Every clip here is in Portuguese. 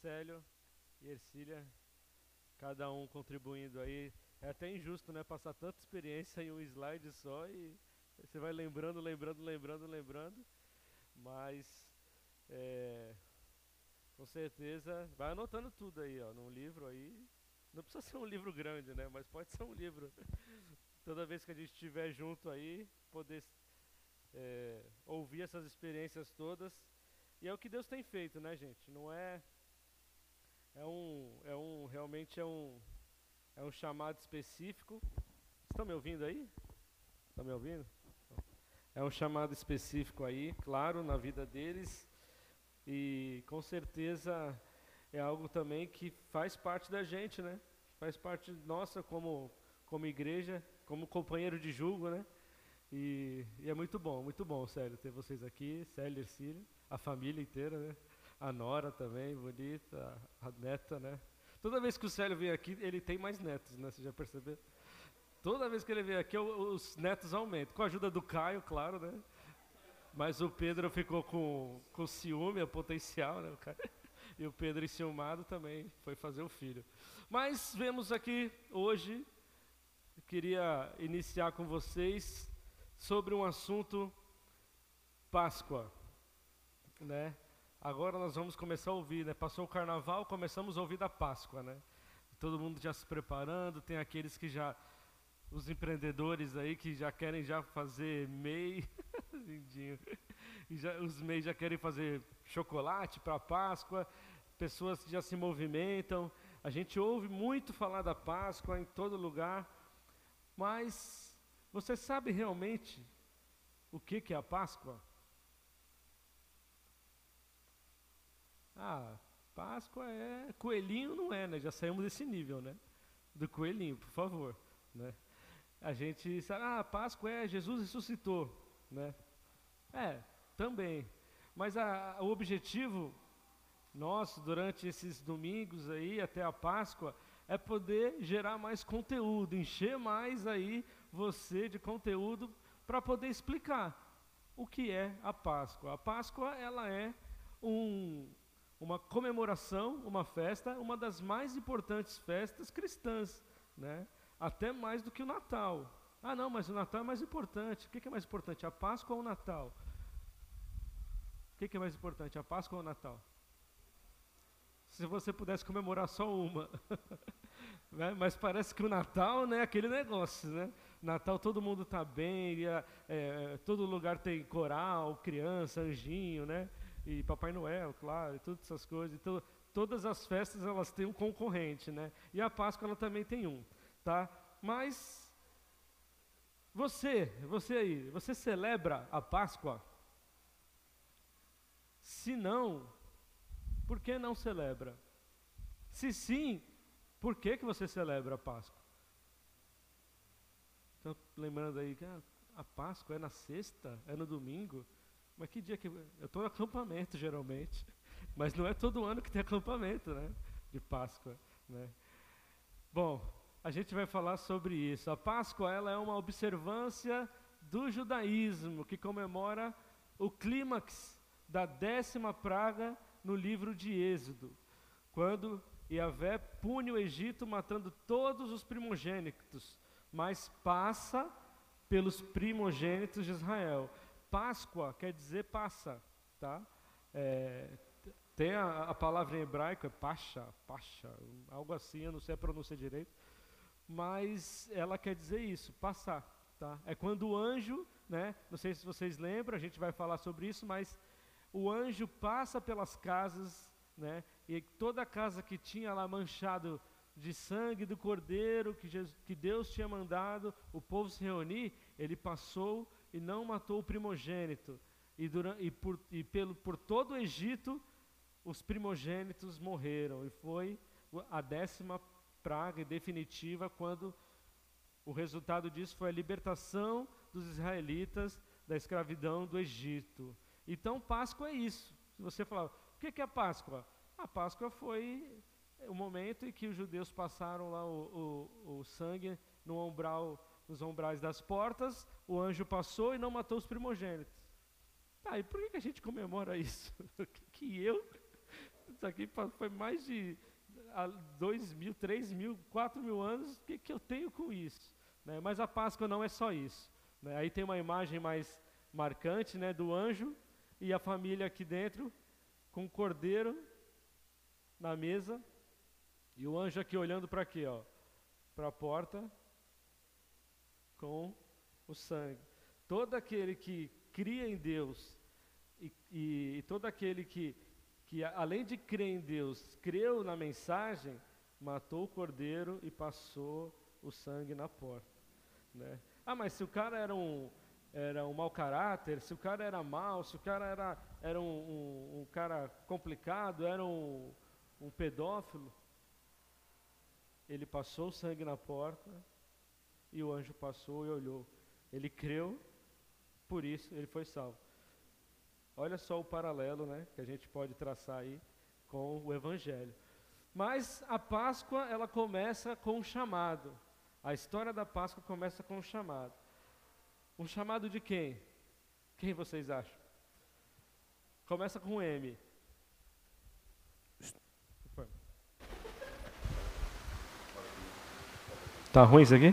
Célio e Ercília, cada um contribuindo aí. É até injusto, né? Passar tanta experiência em um slide só e você vai lembrando, lembrando, lembrando, lembrando. Mas, é, com certeza, vai anotando tudo aí, ó, num livro aí. Não precisa ser um livro grande, né? Mas pode ser um livro. Toda vez que a gente estiver junto aí, poder é, ouvir essas experiências todas. E é o que Deus tem feito, né, gente? Não é é um é um realmente é um é um chamado específico. Estão me ouvindo aí? Estão me ouvindo? É um chamado específico aí, claro, na vida deles. E com certeza é algo também que faz parte da gente, né? Faz parte nossa como como igreja, como companheiro de julgo, né? E, e, é muito bom, muito bom, sério, ter vocês aqui, Célio e Ercílio, a família inteira, né? A Nora também, bonita, a neta, né? Toda vez que o Célio vem aqui, ele tem mais netos, né? Você já percebeu? Toda vez que ele vem aqui, os netos aumentam. Com a ajuda do Caio, claro, né? Mas o Pedro ficou com, com ciúme, é potencial, né? O e o Pedro enciumado também foi fazer o filho. Mas vemos aqui hoje, queria iniciar com vocês sobre um assunto Páscoa, né? Agora nós vamos começar a ouvir, né? Passou o carnaval, começamos a ouvir da Páscoa, né? Todo mundo já se preparando, tem aqueles que já os empreendedores aí que já querem já fazer MEI, lindinho. E já, os MEI já querem fazer chocolate para Páscoa, pessoas que já se movimentam. A gente ouve muito falar da Páscoa em todo lugar, mas você sabe realmente o que, que é a Páscoa? Ah, Páscoa é. Coelhinho não é, né? Já saímos desse nível, né? Do coelhinho, por favor. Né? A gente sabe, ah, Páscoa é Jesus ressuscitou, né? É, também. Mas a, o objetivo nosso durante esses domingos aí até a Páscoa é poder gerar mais conteúdo, encher mais aí você de conteúdo para poder explicar o que é a Páscoa. A Páscoa ela é um, uma comemoração, uma festa, uma das mais importantes festas cristãs, né? Até mais do que o Natal. Ah, não, mas o Natal é mais importante. O que é mais importante, a Páscoa ou o Natal? O que é mais importante, a Páscoa ou o Natal? Se você pudesse comemorar só uma. né? Mas parece que o Natal né, é aquele negócio, né? Natal todo mundo está bem, é, é, todo lugar tem coral, criança, anjinho, né? E Papai Noel, claro, e todas essas coisas. Então, todas as festas elas têm um concorrente, né? E a Páscoa ela também tem um, tá? Mas você, você aí, você celebra a Páscoa? Se não, por que não celebra? Se sim, por que, que você celebra a Páscoa? Então, lembrando aí que a Páscoa é na sexta, é no domingo. Mas que dia que. Eu estou no acampamento geralmente. Mas não é todo ano que tem acampamento, né? De Páscoa. Né? Bom, a gente vai falar sobre isso. A Páscoa ela é uma observância do judaísmo que comemora o clímax da décima praga no livro de Êxodo, quando Yahvé pune o Egito matando todos os primogênitos mas passa pelos primogênitos de Israel. Páscoa quer dizer passa, tá? É, tem a, a, palavra em hebraico, é pasha, pasha, algo assim, eu não sei a pronúncia direito, mas ela quer dizer isso, passar, tá? É quando o anjo, né? Não sei se vocês lembram, a gente vai falar sobre isso, mas o anjo passa pelas casas, né? E toda casa que tinha lá manchado de sangue do cordeiro que, Jesus, que Deus tinha mandado o povo se reunir, ele passou e não matou o primogênito. E, durante, e, por, e pelo, por todo o Egito, os primogênitos morreram. E foi a décima praga definitiva, quando o resultado disso foi a libertação dos israelitas da escravidão do Egito. Então, Páscoa é isso. Se você falar, o que é Páscoa? A Páscoa foi o momento em que os judeus passaram lá o, o, o sangue no umbral, nos umbrais das portas, o anjo passou e não matou os primogênitos. Tá, e por que, que a gente comemora isso? que eu isso aqui foi mais de dois mil, três mil, quatro mil anos, o que, que eu tenho com isso? Né? Mas a Páscoa não é só isso. Né? Aí tem uma imagem mais marcante né, do anjo e a família aqui dentro, com o cordeiro na mesa, e o anjo aqui olhando para ó, para a porta, com o sangue. Todo aquele que cria em Deus e, e, e todo aquele que, que, além de crer em Deus, creu na mensagem, matou o cordeiro e passou o sangue na porta. Né? Ah, mas se o cara era um, era um mau caráter, se o cara era mau, se o cara era, era um, um, um cara complicado, era um, um pedófilo, ele passou o sangue na porta e o anjo passou e olhou. Ele creu, por isso ele foi salvo. Olha só o paralelo né, que a gente pode traçar aí com o Evangelho. Mas a Páscoa, ela começa com um chamado. A história da Páscoa começa com um chamado. Um chamado de quem? Quem vocês acham? Começa com um M. Tá ruim isso aqui?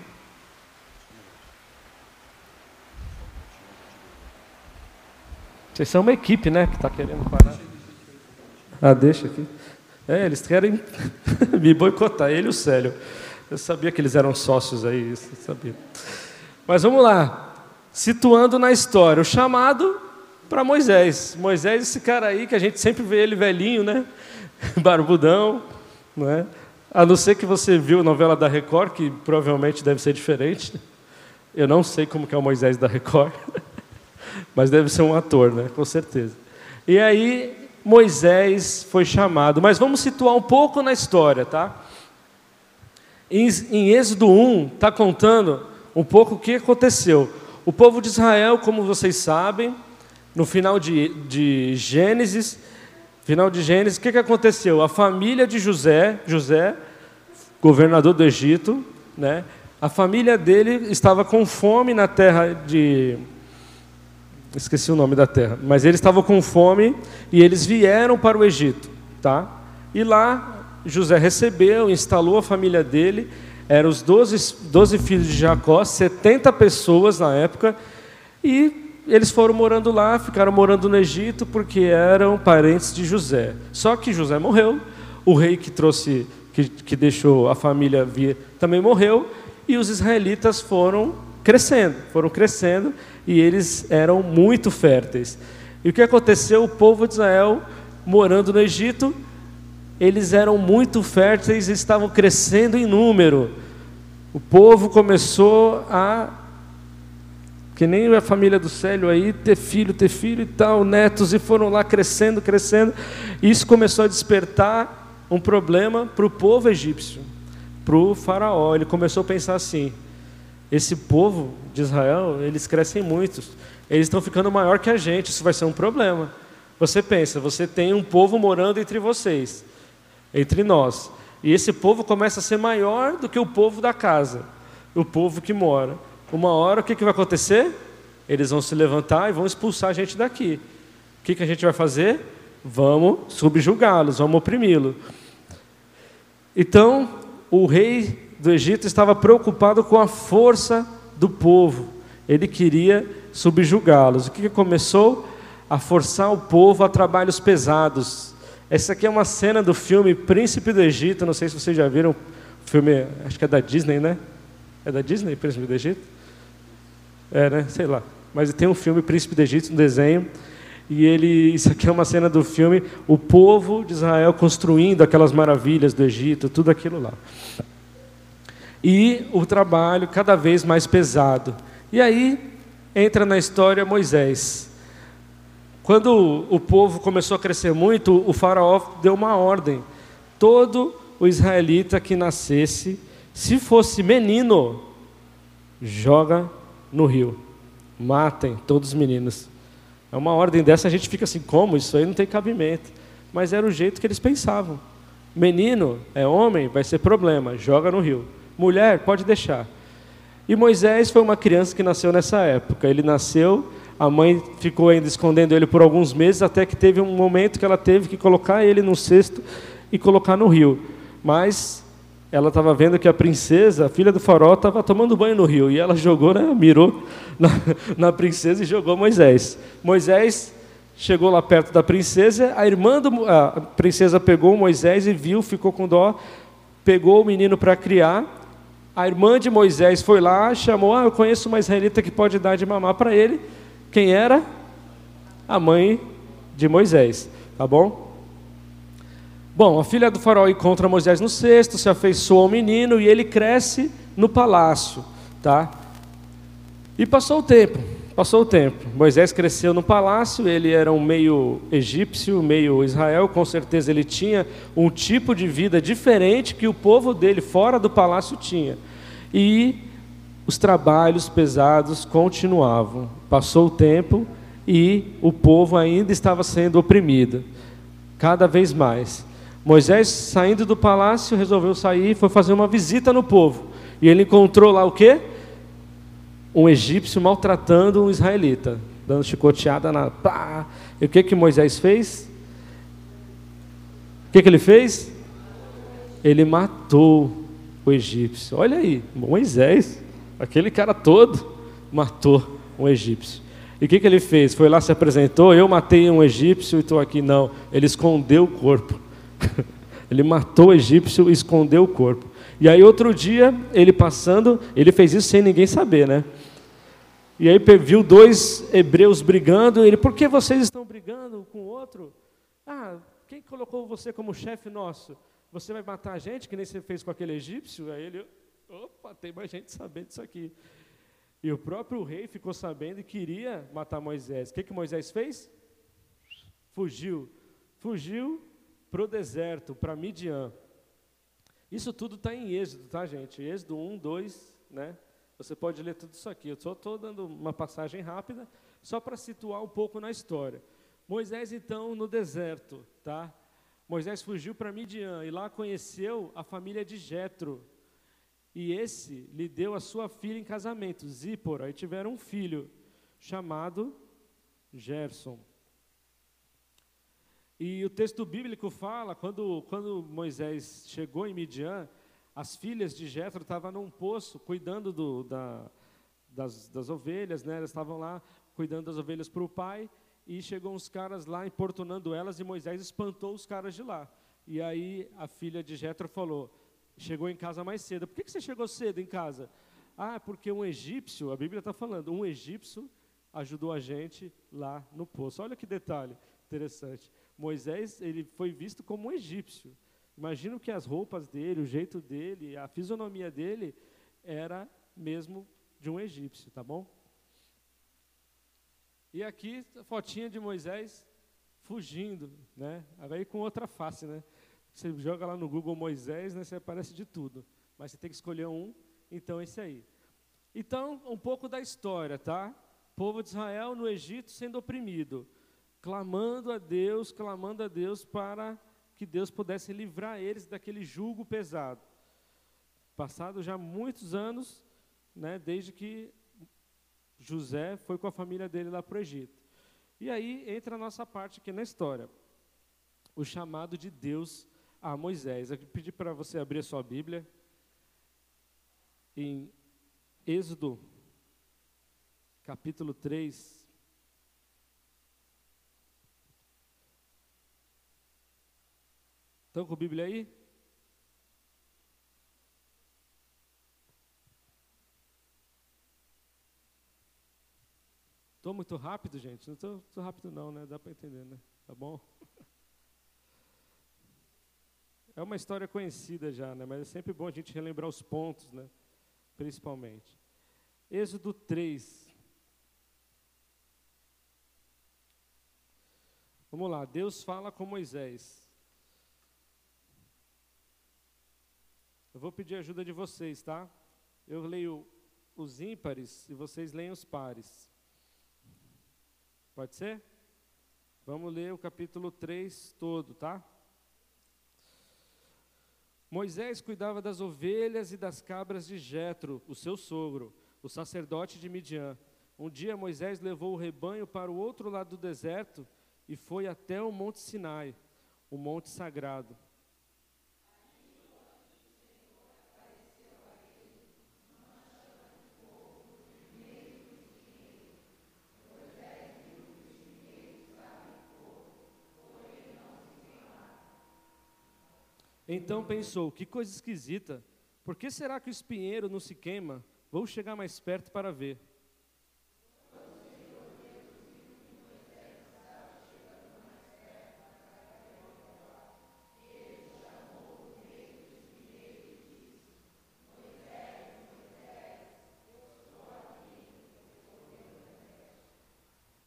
Vocês são uma equipe, né? Que está querendo parar. Ah, deixa aqui. É, eles querem me boicotar, ele e o Célio. Eu sabia que eles eram sócios aí, sabia. Mas vamos lá. Situando na história, o chamado para Moisés. Moisés, esse cara aí que a gente sempre vê ele velhinho, né? Barbudão, não é? A não ser que você viu a novela da Record, que provavelmente deve ser diferente. Eu não sei como que é o Moisés da Record, mas deve ser um ator, né? Com certeza. E aí Moisés foi chamado, mas vamos situar um pouco na história, tá? Em, Êxodo 1, está contando um pouco o que aconteceu. O povo de Israel, como vocês sabem, no final de, de Gênesis, final de Gênesis, o que, que aconteceu? A família de José, José, governador do Egito, né? A família dele estava com fome na terra de esqueci o nome da terra, mas eles estavam com fome e eles vieram para o Egito, tá? E lá José recebeu, instalou a família dele, eram os 12, 12 filhos de Jacó, 70 pessoas na época, e eles foram morando lá, ficaram morando no Egito porque eram parentes de José. Só que José morreu, o rei que trouxe, que, que deixou a família vir, também morreu, e os israelitas foram crescendo, foram crescendo, e eles eram muito férteis. E o que aconteceu? O povo de Israel, morando no Egito, eles eram muito férteis e estavam crescendo em número. O povo começou a, que nem a família do Célio aí, ter filho, ter filho e tal, netos, e foram lá crescendo, crescendo. Isso começou a despertar um problema para o povo egípcio, para o faraó. Ele começou a pensar assim: esse povo de Israel, eles crescem muito, eles estão ficando maior que a gente, isso vai ser um problema. Você pensa, você tem um povo morando entre vocês entre nós. E esse povo começa a ser maior do que o povo da casa, o povo que mora. Uma hora, o que, que vai acontecer? Eles vão se levantar e vão expulsar a gente daqui. O que, que a gente vai fazer? Vamos subjugá-los, vamos oprimi-los. Então, o rei do Egito estava preocupado com a força do povo. Ele queria subjugá-los. O que, que começou? A forçar o povo a trabalhos pesados, essa aqui é uma cena do filme Príncipe do Egito. Não sei se vocês já viram. O filme, acho que é da Disney, né? É da Disney, Príncipe do Egito? É, né? Sei lá. Mas tem um filme Príncipe do Egito, um desenho. E ele, isso aqui é uma cena do filme, o povo de Israel construindo aquelas maravilhas do Egito, tudo aquilo lá. E o trabalho cada vez mais pesado. E aí entra na história Moisés. Quando o povo começou a crescer muito, o faraó deu uma ordem: todo o israelita que nascesse, se fosse menino, joga no rio. Matem todos os meninos. É uma ordem dessa, a gente fica assim, como? Isso aí não tem cabimento. Mas era o jeito que eles pensavam. Menino é homem, vai ser problema, joga no rio. Mulher, pode deixar. E Moisés foi uma criança que nasceu nessa época. Ele nasceu A mãe ficou ainda escondendo ele por alguns meses, até que teve um momento que ela teve que colocar ele no cesto e colocar no rio. Mas ela estava vendo que a princesa, a filha do faraó, estava tomando banho no rio. E ela jogou, né, mirou na, na princesa e jogou Moisés. Moisés chegou lá perto da princesa, a irmã do, a princesa pegou Moisés e viu, ficou com dó, pegou o menino para criar. A irmã de Moisés foi lá, chamou, ah, eu conheço uma israelita que pode dar de mamar para ele. Quem era? A mãe de Moisés, tá bom? Bom, a filha do faraó encontra Moisés no cesto, se afeiçoa ao menino e ele cresce no palácio, tá? E passou o tempo, passou o tempo. Moisés cresceu no palácio, ele era um meio egípcio, meio Israel, com certeza ele tinha um tipo de vida diferente que o povo dele fora do palácio tinha. E os trabalhos pesados continuavam. Passou o tempo e o povo ainda estava sendo oprimido, cada vez mais. Moisés, saindo do palácio, resolveu sair e foi fazer uma visita no povo. E ele encontrou lá o quê? Um egípcio maltratando um israelita, dando chicoteada na. Pá! E o que, que Moisés fez? O que, que ele fez? Ele matou o egípcio. Olha aí, Moisés, aquele cara todo, matou um egípcio. E o que, que ele fez? Foi lá, se apresentou, eu matei um egípcio e estou aqui. Não, ele escondeu o corpo. ele matou o egípcio e escondeu o corpo. E aí outro dia, ele passando, ele fez isso sem ninguém saber, né? E aí viu dois hebreus brigando, e ele, por que vocês estão brigando com o outro? Ah, quem colocou você como chefe nosso? Você vai matar a gente, que nem você fez com aquele egípcio? Aí ele, opa, tem mais gente sabendo disso aqui. E o próprio rei ficou sabendo e queria matar Moisés. O que, que Moisés fez? Fugiu. Fugiu para o deserto, para Midian. Isso tudo está em Êxodo, tá, gente? Êxodo 1, 2, né? Você pode ler tudo isso aqui. Eu só estou dando uma passagem rápida, só para situar um pouco na história. Moisés, então, no deserto, tá? Moisés fugiu para Midian e lá conheceu a família de Jetro. E esse lhe deu a sua filha em casamento, Zípora, e tiveram um filho chamado Gerson. E o texto bíblico fala, quando, quando Moisés chegou em Midian, as filhas de Jetro estavam num poço cuidando do, da, das, das ovelhas, né? elas estavam lá cuidando das ovelhas para o pai, e chegou uns caras lá importunando elas, e Moisés espantou os caras de lá. E aí a filha de Jetro falou, chegou em casa mais cedo. Por que, que você chegou cedo em casa? Ah, porque um egípcio, a Bíblia está falando, um egípcio ajudou a gente lá no poço. Olha que detalhe interessante. Moisés ele foi visto como um egípcio. Imagino que as roupas dele, o jeito dele, a fisionomia dele era mesmo de um egípcio, tá bom? E aqui a fotinha de Moisés fugindo, né? Aí com outra face, né? Você joga lá no Google Moisés, né? Você aparece de tudo, mas você tem que escolher um. Então esse aí. Então um pouco da história, tá? Povo de Israel no Egito sendo oprimido clamando a Deus, clamando a Deus para que Deus pudesse livrar eles daquele jugo pesado. Passado já muitos anos, né, desde que José foi com a família dele lá para o Egito. E aí entra a nossa parte aqui na história. O chamado de Deus a Moisés. Eu pedi para você abrir a sua Bíblia em Êxodo, capítulo 3. Estão com a Bíblia aí? Estou muito rápido, gente? Não estou rápido não, né? Dá para entender, né? Tá bom? É uma história conhecida já, né? Mas é sempre bom a gente relembrar os pontos, né? Principalmente. Êxodo 3. Vamos lá, Deus fala com Moisés. Eu vou pedir ajuda de vocês, tá? Eu leio os ímpares e vocês leem os pares. Pode ser? Vamos ler o capítulo 3 todo, tá? Moisés cuidava das ovelhas e das cabras de Jetro, o seu sogro, o sacerdote de Midian. Um dia Moisés levou o rebanho para o outro lado do deserto e foi até o Monte Sinai, o monte sagrado. Então pensou: que coisa esquisita. Por que será que o espinheiro não se queima? Vou chegar mais perto para ver.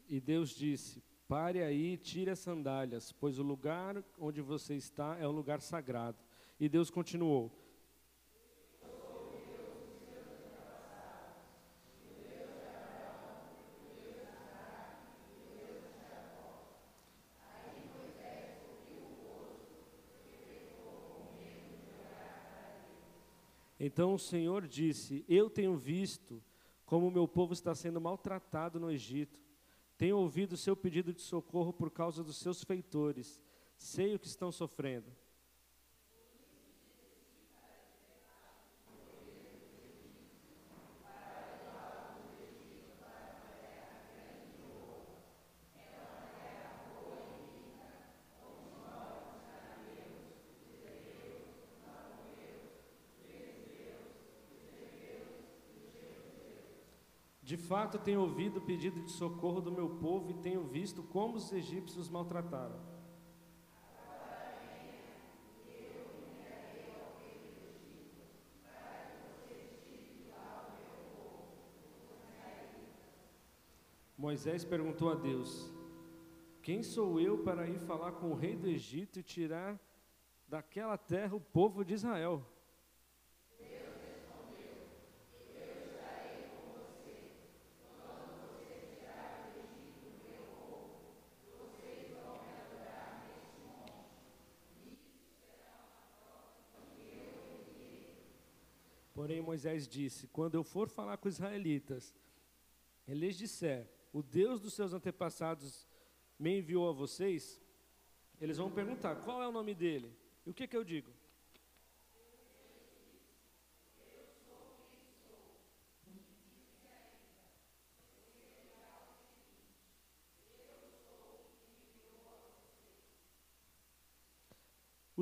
E Deus disse: Pare aí, tire as sandálias, pois o lugar onde você está é um lugar sagrado. E Deus continuou: Então o Senhor disse: Eu tenho visto como o meu povo está sendo maltratado no Egito. Tenho ouvido o seu pedido de socorro por causa dos seus feitores. Sei o que estão sofrendo. Fato, tenho ouvido o pedido de socorro do meu povo e tenho visto como os egípcios maltrataram. Moisés perguntou a Deus: Quem sou eu para ir falar com o rei do Egito e tirar daquela terra o povo de Israel? Porém, Moisés disse: Quando eu for falar com os israelitas, e lhes disser: O Deus dos seus antepassados me enviou a vocês, eles vão perguntar: Qual é o nome dele? E o que, que eu digo?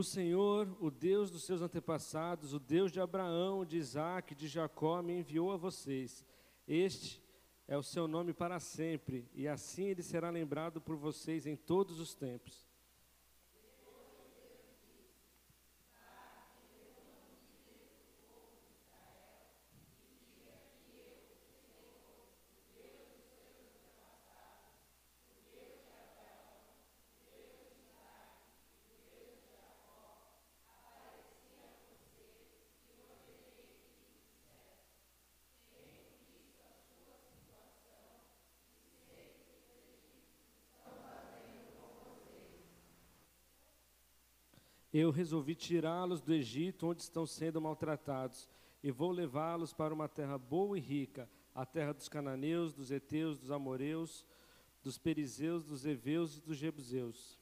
O Senhor, o Deus dos seus antepassados, o Deus de Abraão, de Isaac, de Jacó, me enviou a vocês. Este é o seu nome para sempre, e assim ele será lembrado por vocês em todos os tempos. Eu resolvi tirá-los do Egito, onde estão sendo maltratados, e vou levá-los para uma terra boa e rica, a terra dos cananeus, dos heteus, dos amoreus, dos perizeus, dos heveus e dos jebuseus.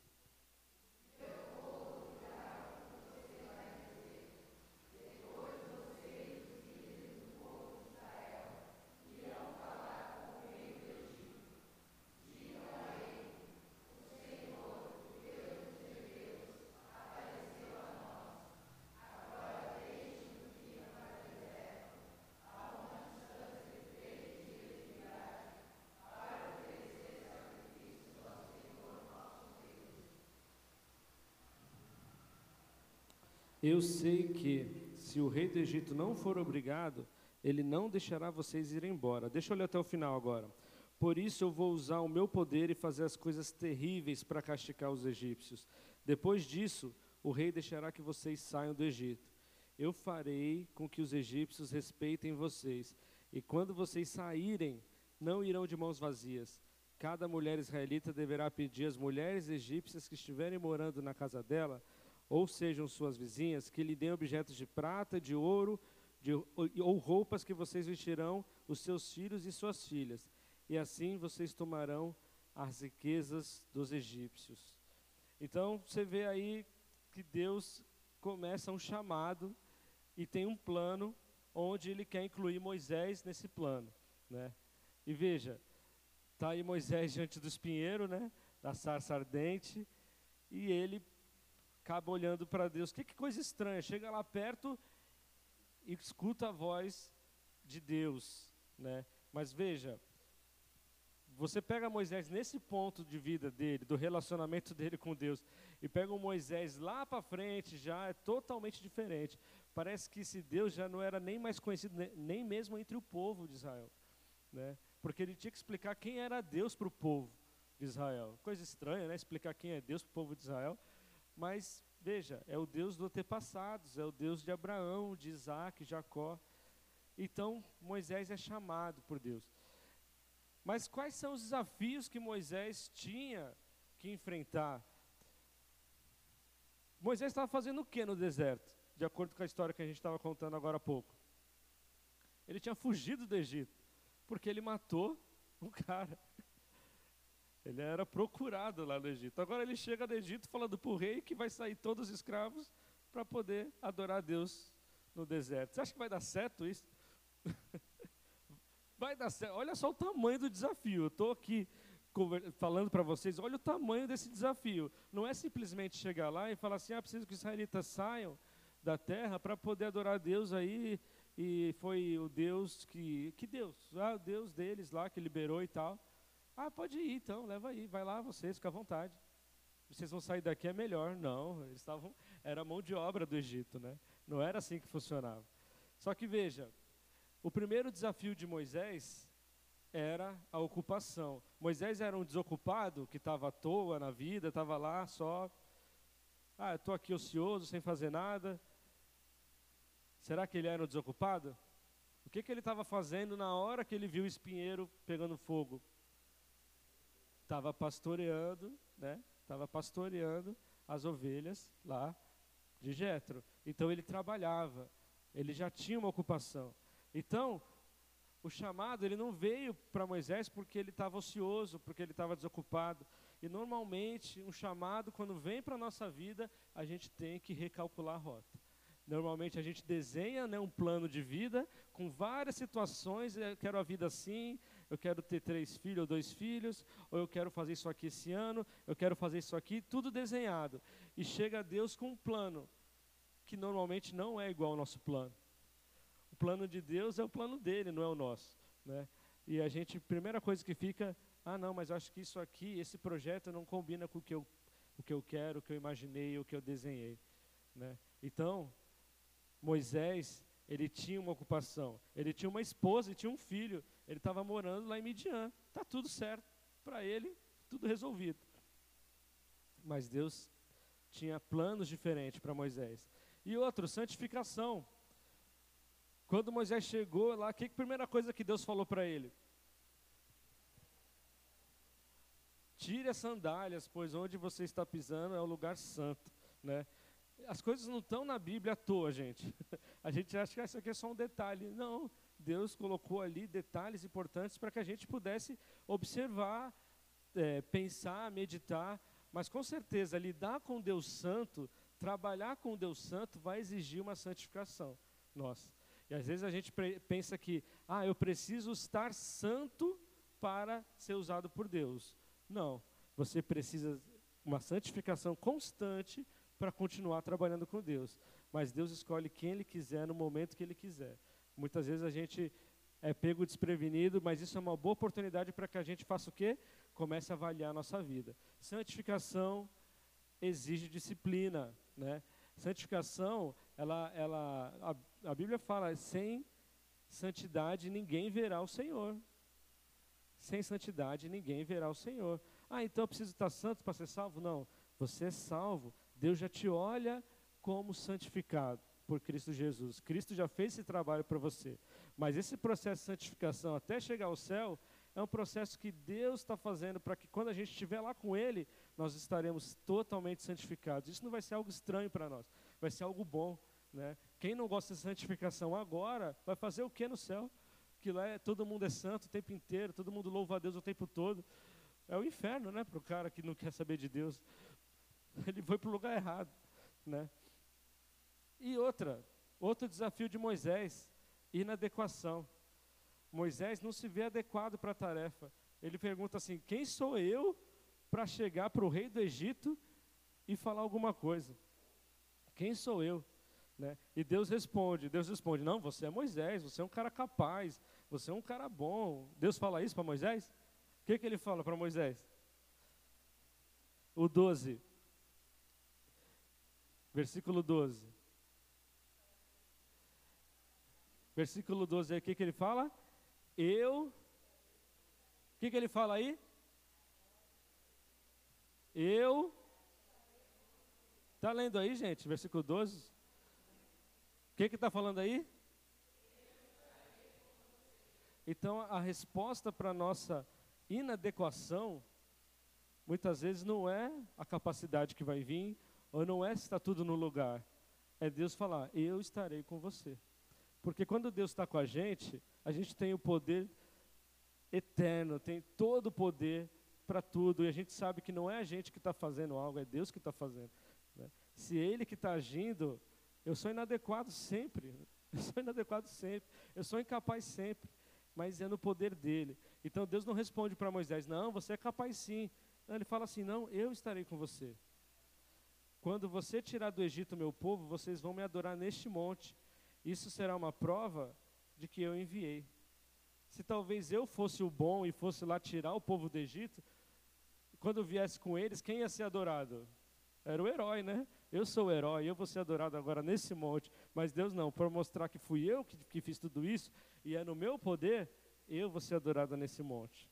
Eu sei que, se o rei do Egito não for obrigado, ele não deixará vocês ir embora. Deixa eu ler até o final agora. Por isso eu vou usar o meu poder e fazer as coisas terríveis para castigar os egípcios. Depois disso, o rei deixará que vocês saiam do Egito. Eu farei com que os egípcios respeitem vocês. E quando vocês saírem, não irão de mãos vazias. Cada mulher israelita deverá pedir às mulheres egípcias que estiverem morando na casa dela ou sejam suas vizinhas, que lhe deem objetos de prata, de ouro, de, ou roupas que vocês vestirão os seus filhos e suas filhas. e assim vocês tomarão as riquezas dos egípcios. Então você vê aí que Deus começa um chamado e tem um plano onde ele quer incluir Moisés nesse plano, né? E veja, tá aí Moisés diante do espinheiro, né? Da sarça ardente, e ele acaba olhando para Deus. Que, que coisa estranha, chega lá perto e escuta a voz de Deus, né? Mas veja, você pega Moisés nesse ponto de vida dele, do relacionamento dele com Deus, e pega o Moisés lá para frente, já é totalmente diferente. Parece que esse Deus já não era nem mais conhecido, nem mesmo entre o povo de Israel. Né? Porque ele tinha que explicar quem era Deus para o povo de Israel. Coisa estranha, né? Explicar quem é Deus para o povo de Israel. Mas, veja, é o Deus do antepassados, é o Deus de Abraão, de Isaac, Jacó. Então, Moisés é chamado por Deus. Mas quais são os desafios que Moisés tinha que enfrentar? Moisés estava fazendo o que no deserto? De acordo com a história que a gente estava contando agora há pouco. Ele tinha fugido do Egito, porque ele matou um cara. Ele era procurado lá no Egito. Agora ele chega do Egito falando para o rei que vai sair todos os escravos para poder adorar a Deus no deserto. Você acha que vai dar certo isso? vai dar certo. Olha só o tamanho do desafio. Eu estou aqui falando para vocês, olha o tamanho desse desafio. Não é simplesmente chegar lá e falar assim, ah, preciso que os israelitas saiam da terra para poder adorar a Deus aí. E foi o Deus que. Que Deus? Ah, o Deus deles lá que liberou e tal. Ah, pode ir então, leva aí, vai lá vocês, fica à vontade. Vocês vão sair daqui é melhor. Não, eles estavam. Era mão de obra do Egito, né? Não era assim que funcionava. Só que veja, o primeiro desafio de Moisés era a ocupação. Moisés era um desocupado que estava à toa na vida, estava lá só. Ah, estou aqui ocioso, sem fazer nada. Será que ele era um desocupado? O que, que ele estava fazendo na hora que ele viu o espinheiro pegando fogo? Estava pastoreando, né? Estava pastoreando as ovelhas lá de Jetro. Então ele trabalhava, ele já tinha uma ocupação. Então, o chamado ele não veio para Moisés porque ele estava ocioso, porque ele estava desocupado. E normalmente, um chamado, quando vem para a nossa vida, a gente tem que recalcular a rota. Normalmente a gente desenha né, um plano de vida com várias situações. Quero a vida assim, eu quero ter três filhos ou dois filhos, ou eu quero fazer isso aqui esse ano, eu quero fazer isso aqui, tudo desenhado. E chega a Deus com um plano que normalmente não é igual ao nosso plano plano de Deus é o plano dele, não é o nosso. Né? E a gente, primeira coisa que fica, ah não, mas acho que isso aqui, esse projeto não combina com o que eu, o que eu quero, o que eu imaginei, o que eu desenhei. Né? Então, Moisés, ele tinha uma ocupação, ele tinha uma esposa e tinha um filho, ele estava morando lá em Midian, está tudo certo, para ele, tudo resolvido. Mas Deus tinha planos diferentes para Moisés. E outro, santificação. Quando Moisés chegou lá, que, que a primeira coisa que Deus falou para ele? Tire as sandálias, pois onde você está pisando é o lugar santo, né? As coisas não estão na Bíblia à toa, gente. A gente acha que isso aqui é só um detalhe. Não, Deus colocou ali detalhes importantes para que a gente pudesse observar, é, pensar, meditar. Mas com certeza, lidar com Deus Santo, trabalhar com Deus Santo, vai exigir uma santificação nossa. E às vezes a gente pensa que, ah, eu preciso estar santo para ser usado por Deus. Não, você precisa uma santificação constante para continuar trabalhando com Deus. Mas Deus escolhe quem Ele quiser no momento que Ele quiser. Muitas vezes a gente é pego desprevenido, mas isso é uma boa oportunidade para que a gente faça o quê? Comece a avaliar a nossa vida. Santificação exige disciplina, né? Santificação, ela, ela, a, a Bíblia fala, sem santidade ninguém verá o Senhor. Sem santidade ninguém verá o Senhor. Ah, então eu preciso estar santo para ser salvo? Não. Você é salvo. Deus já te olha como santificado por Cristo Jesus. Cristo já fez esse trabalho para você. Mas esse processo de santificação até chegar ao céu é um processo que Deus está fazendo para que quando a gente estiver lá com Ele, nós estaremos totalmente santificados. Isso não vai ser algo estranho para nós, vai ser algo bom. Né? Quem não gosta de santificação agora, vai fazer o que no céu? que lá é, todo mundo é santo o tempo inteiro, todo mundo louva a Deus o tempo todo. É o inferno, né, para o cara que não quer saber de Deus. Ele foi para o lugar errado, né? E outra, outro desafio de Moisés, inadequação. Moisés não se vê adequado para a tarefa. Ele pergunta assim: quem sou eu para chegar para o rei do Egito e falar alguma coisa? Quem sou eu? Né? E Deus responde, Deus responde, não, você é Moisés, você é um cara capaz, você é um cara bom. Deus fala isso para Moisés? O que, que ele fala para Moisés? O 12. Versículo 12. Versículo 12 aí, o que, que ele fala? Eu. O que, que ele fala aí? Eu. Está lendo aí, gente? Versículo 12 que está falando aí? Então, a resposta para a nossa inadequação, muitas vezes não é a capacidade que vai vir, ou não é se está tudo no lugar. É Deus falar, eu estarei com você. Porque quando Deus está com a gente, a gente tem o poder eterno, tem todo o poder para tudo, e a gente sabe que não é a gente que está fazendo algo, é Deus que está fazendo. Né? Se Ele que está agindo, eu sou inadequado sempre. Eu sou inadequado sempre. Eu sou incapaz sempre. Mas é no poder dele. Então Deus não responde para Moisés: Não, você é capaz sim. Ele fala assim: Não, eu estarei com você. Quando você tirar do Egito meu povo, vocês vão me adorar neste monte. Isso será uma prova de que eu enviei. Se talvez eu fosse o bom e fosse lá tirar o povo do Egito, quando viesse com eles, quem ia ser adorado? Era o herói, né? Eu sou o herói, eu vou ser adorado agora nesse monte. Mas Deus não, para mostrar que fui eu que, que fiz tudo isso, e é no meu poder, eu vou ser adorado nesse monte.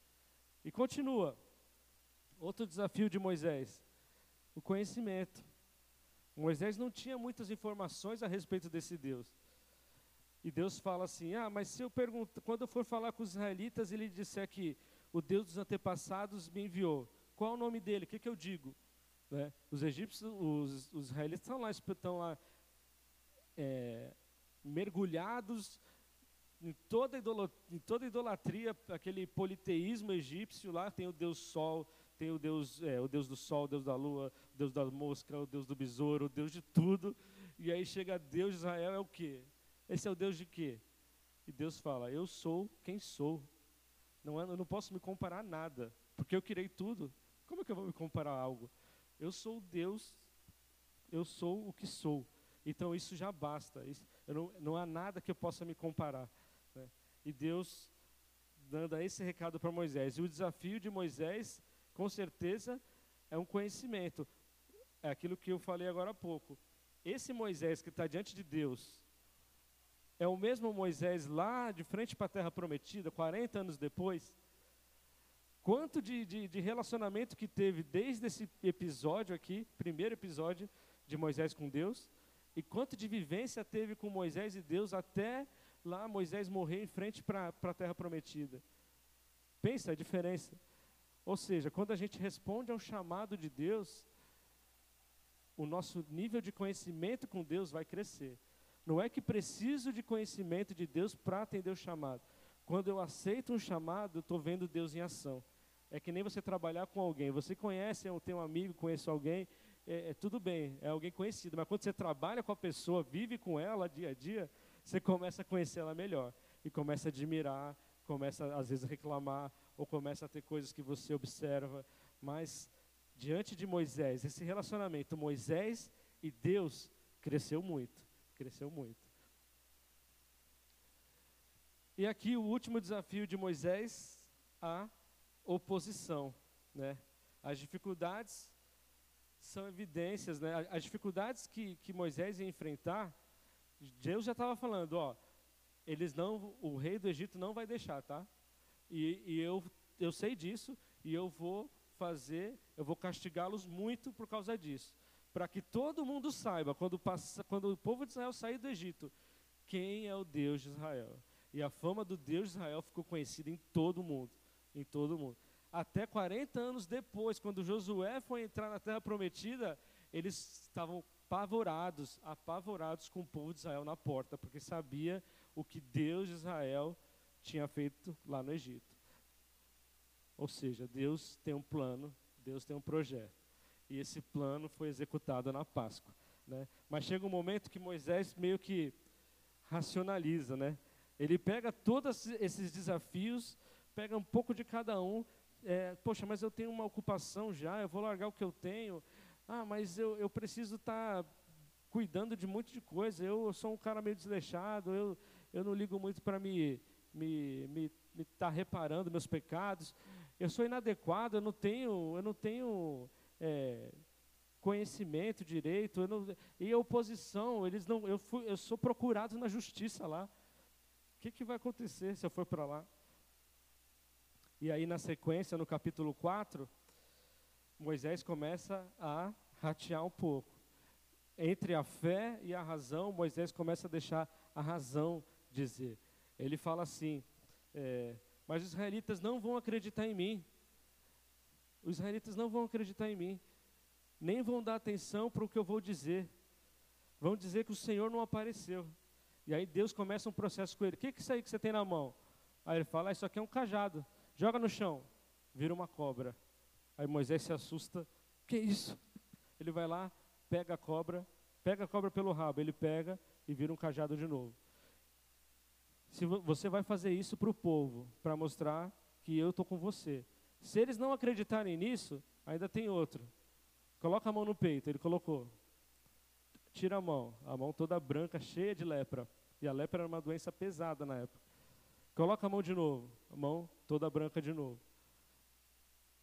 E continua. Outro desafio de Moisés: o conhecimento. Moisés não tinha muitas informações a respeito desse Deus. E Deus fala assim: Ah, mas se eu perguntar, quando eu for falar com os israelitas, ele disser que o Deus dos antepassados me enviou, qual é o nome dele? O que, que eu digo? Né? Os egípcios, os, os israelitas estão lá, estão lá é, mergulhados em toda, em toda idolatria, aquele politeísmo egípcio lá, tem o Deus Sol, tem o Deus, é, o Deus do Sol, o Deus da Lua, o Deus da mosca, o Deus do besouro, o Deus de tudo. E aí chega Deus de Israel, é o quê? Esse é o Deus de quê? E Deus fala, eu sou quem sou. Não, é, eu não posso me comparar a nada, porque eu criei tudo. Como é que eu vou me comparar a algo? Eu sou Deus, eu sou o que sou. Então isso já basta. Isso, não, não, há nada que eu possa me comparar. Né? E Deus dando esse recado para Moisés. E o desafio de Moisés, com certeza, é um conhecimento. É aquilo que eu falei agora há pouco. Esse Moisés que está diante de Deus é o mesmo Moisés lá de frente para a terra prometida, 40 anos depois quanto de, de, de, relacionamento que teve desde esse episódio aqui, primeiro episódio de Moisés com Deus, e quanto de vivência teve com Moisés e Deus até lá Moisés morrer em frente para a terra prometida. Pensa a diferença. Ou seja, quando a gente responde ao chamado de Deus, o nosso nível de conhecimento com Deus vai crescer. Não é que preciso de conhecimento de Deus para atender o chamado. Quando eu aceito um chamado, eu estou vendo Deus em ação. É que nem você trabalhar com alguém. Você conhece, tem um amigo, conhece alguém, é, é, tudo bem, é alguém conhecido. Mas quando você trabalha com a pessoa, vive com ela dia a dia, você começa a conhecer ela melhor. E começa a admirar, começa às vezes a reclamar, ou começa a ter coisas que você observa. Mas diante de Moisés, esse relacionamento Moisés e Deus cresceu muito, cresceu muito. E aqui o último desafio de Moisés, a oposição, né? As dificuldades são evidências, né? As dificuldades que, que Moisés ia enfrentar, Deus já estava falando, ó, eles não, o rei do Egito não vai deixar, tá? E, e eu, eu sei disso e eu vou fazer, eu vou castigá-los muito por causa disso, para que todo mundo saiba quando passa, quando o povo de Israel sair do Egito, quem é o Deus de Israel. E a fama do Deus de Israel ficou conhecida em todo o mundo em todo o mundo. Até 40 anos depois, quando Josué foi entrar na terra prometida, eles estavam apavorados, apavorados com o povo de Israel na porta, porque sabia o que Deus de Israel tinha feito lá no Egito. Ou seja, Deus tem um plano, Deus tem um projeto. E esse plano foi executado na Páscoa. Né? Mas chega um momento que Moisés meio que racionaliza, né? Ele pega todos esses desafios, pega um pouco de cada um. É, Poxa, mas eu tenho uma ocupação já, eu vou largar o que eu tenho. Ah, mas eu, eu preciso estar tá cuidando de um monte de coisa. Eu sou um cara meio desleixado, eu, eu não ligo muito para me me me me tá reparando meus pecados. Eu sou inadequado, eu não tenho eu não tenho é, conhecimento direito. Eu não, e oposição, eles não, eu fui, eu sou procurado na justiça lá. O que, que vai acontecer se eu for para lá? E aí na sequência, no capítulo 4, Moisés começa a ratear um pouco entre a fé e a razão, Moisés começa a deixar a razão dizer. Ele fala assim: é, Mas os israelitas não vão acreditar em mim. Os israelitas não vão acreditar em mim, nem vão dar atenção para o que eu vou dizer. Vão dizer que o Senhor não apareceu. E aí Deus começa um processo com ele: O que, que é isso aí que você tem na mão? Aí ele fala: ah, Isso aqui é um cajado. Joga no chão, vira uma cobra. Aí Moisés se assusta: Que é isso? Ele vai lá, pega a cobra, pega a cobra pelo rabo, ele pega e vira um cajado de novo. Se você vai fazer isso para o povo, para mostrar que eu estou com você. Se eles não acreditarem nisso, ainda tem outro. Coloca a mão no peito, ele colocou. Tira a mão, a mão toda branca, cheia de lepra. E a lepra era uma doença pesada na época. Coloca a mão de novo, a mão toda branca de novo.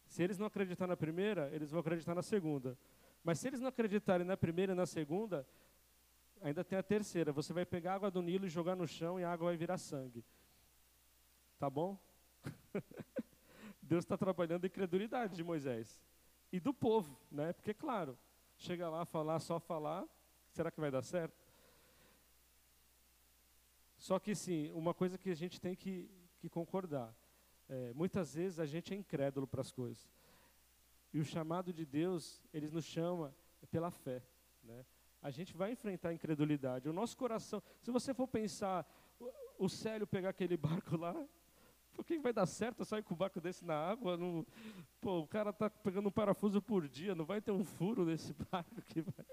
Se eles não acreditarem na primeira, eles vão acreditar na segunda. Mas se eles não acreditarem na primeira e na segunda, ainda tem a terceira. Você vai pegar água do Nilo e jogar no chão e a água vai virar sangue. Tá bom? Deus está trabalhando a incredulidade de Moisés e do povo, né? Porque claro, chega lá falar só falar, será que vai dar certo? Só que sim, uma coisa que a gente tem que, que concordar, é, muitas vezes a gente é incrédulo para as coisas. E o chamado de Deus, ele nos chama pela fé. Né? A gente vai enfrentar a incredulidade. O nosso coração, se você for pensar, o, o Célio pegar aquele barco lá, por que vai dar certo sair com um barco desse na água? Não, pô, o cara está pegando um parafuso por dia, não vai ter um furo nesse barco que vai.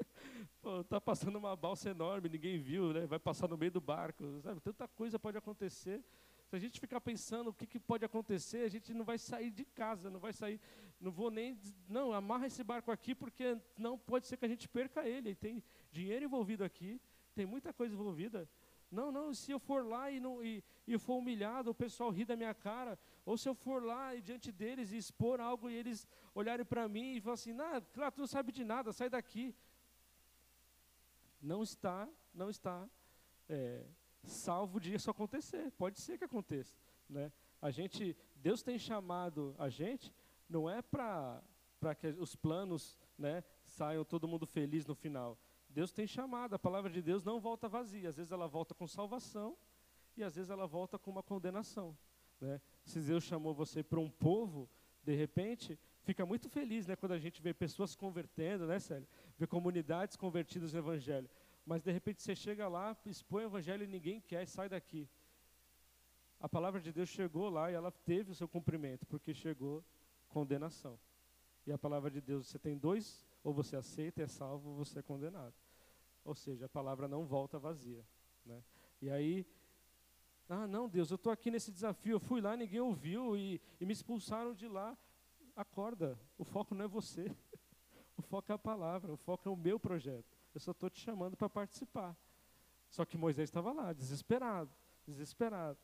Pô, tá passando uma balsa enorme, ninguém viu, né? Vai passar no meio do barco, sabe? Tanta coisa pode acontecer. Se a gente ficar pensando o que, que pode acontecer, a gente não vai sair de casa, não vai sair, não vou nem, não, amarra esse barco aqui porque não pode ser que a gente perca ele. Tem dinheiro envolvido aqui, tem muita coisa envolvida. Não, não, se eu for lá e, não, e, e for humilhado, o pessoal ri da minha cara, ou se eu for lá e diante deles e expor algo e eles olharem para mim e falar assim, nah, tu não sabe de nada, sai daqui. Não está, não está é, salvo de isso acontecer. Pode ser que aconteça, né? A gente, Deus tem chamado a gente, não é para para que os planos, né, saiam todo mundo feliz no final. Deus tem chamado. A palavra de Deus não volta vazia. Às vezes ela volta com salvação e às vezes ela volta com uma condenação. Né? Se Deus chamou você para um povo, de repente, fica muito feliz, né, quando a gente vê pessoas convertendo, né, Célio? Vê comunidades convertidas no Evangelho. Mas de repente você chega lá, expõe o evangelho e ninguém quer, sai daqui. A palavra de Deus chegou lá e ela teve o seu cumprimento, porque chegou condenação. E a palavra de Deus, você tem dois, ou você aceita é salvo, ou você é condenado. Ou seja, a palavra não volta vazia. Né? E aí, ah, não, Deus, eu estou aqui nesse desafio, eu fui lá, ninguém ouviu e, e me expulsaram de lá. Acorda, o foco não é você, o foco é a palavra, o foco é o meu projeto. Eu só estou te chamando para participar. Só que Moisés estava lá, desesperado, desesperado.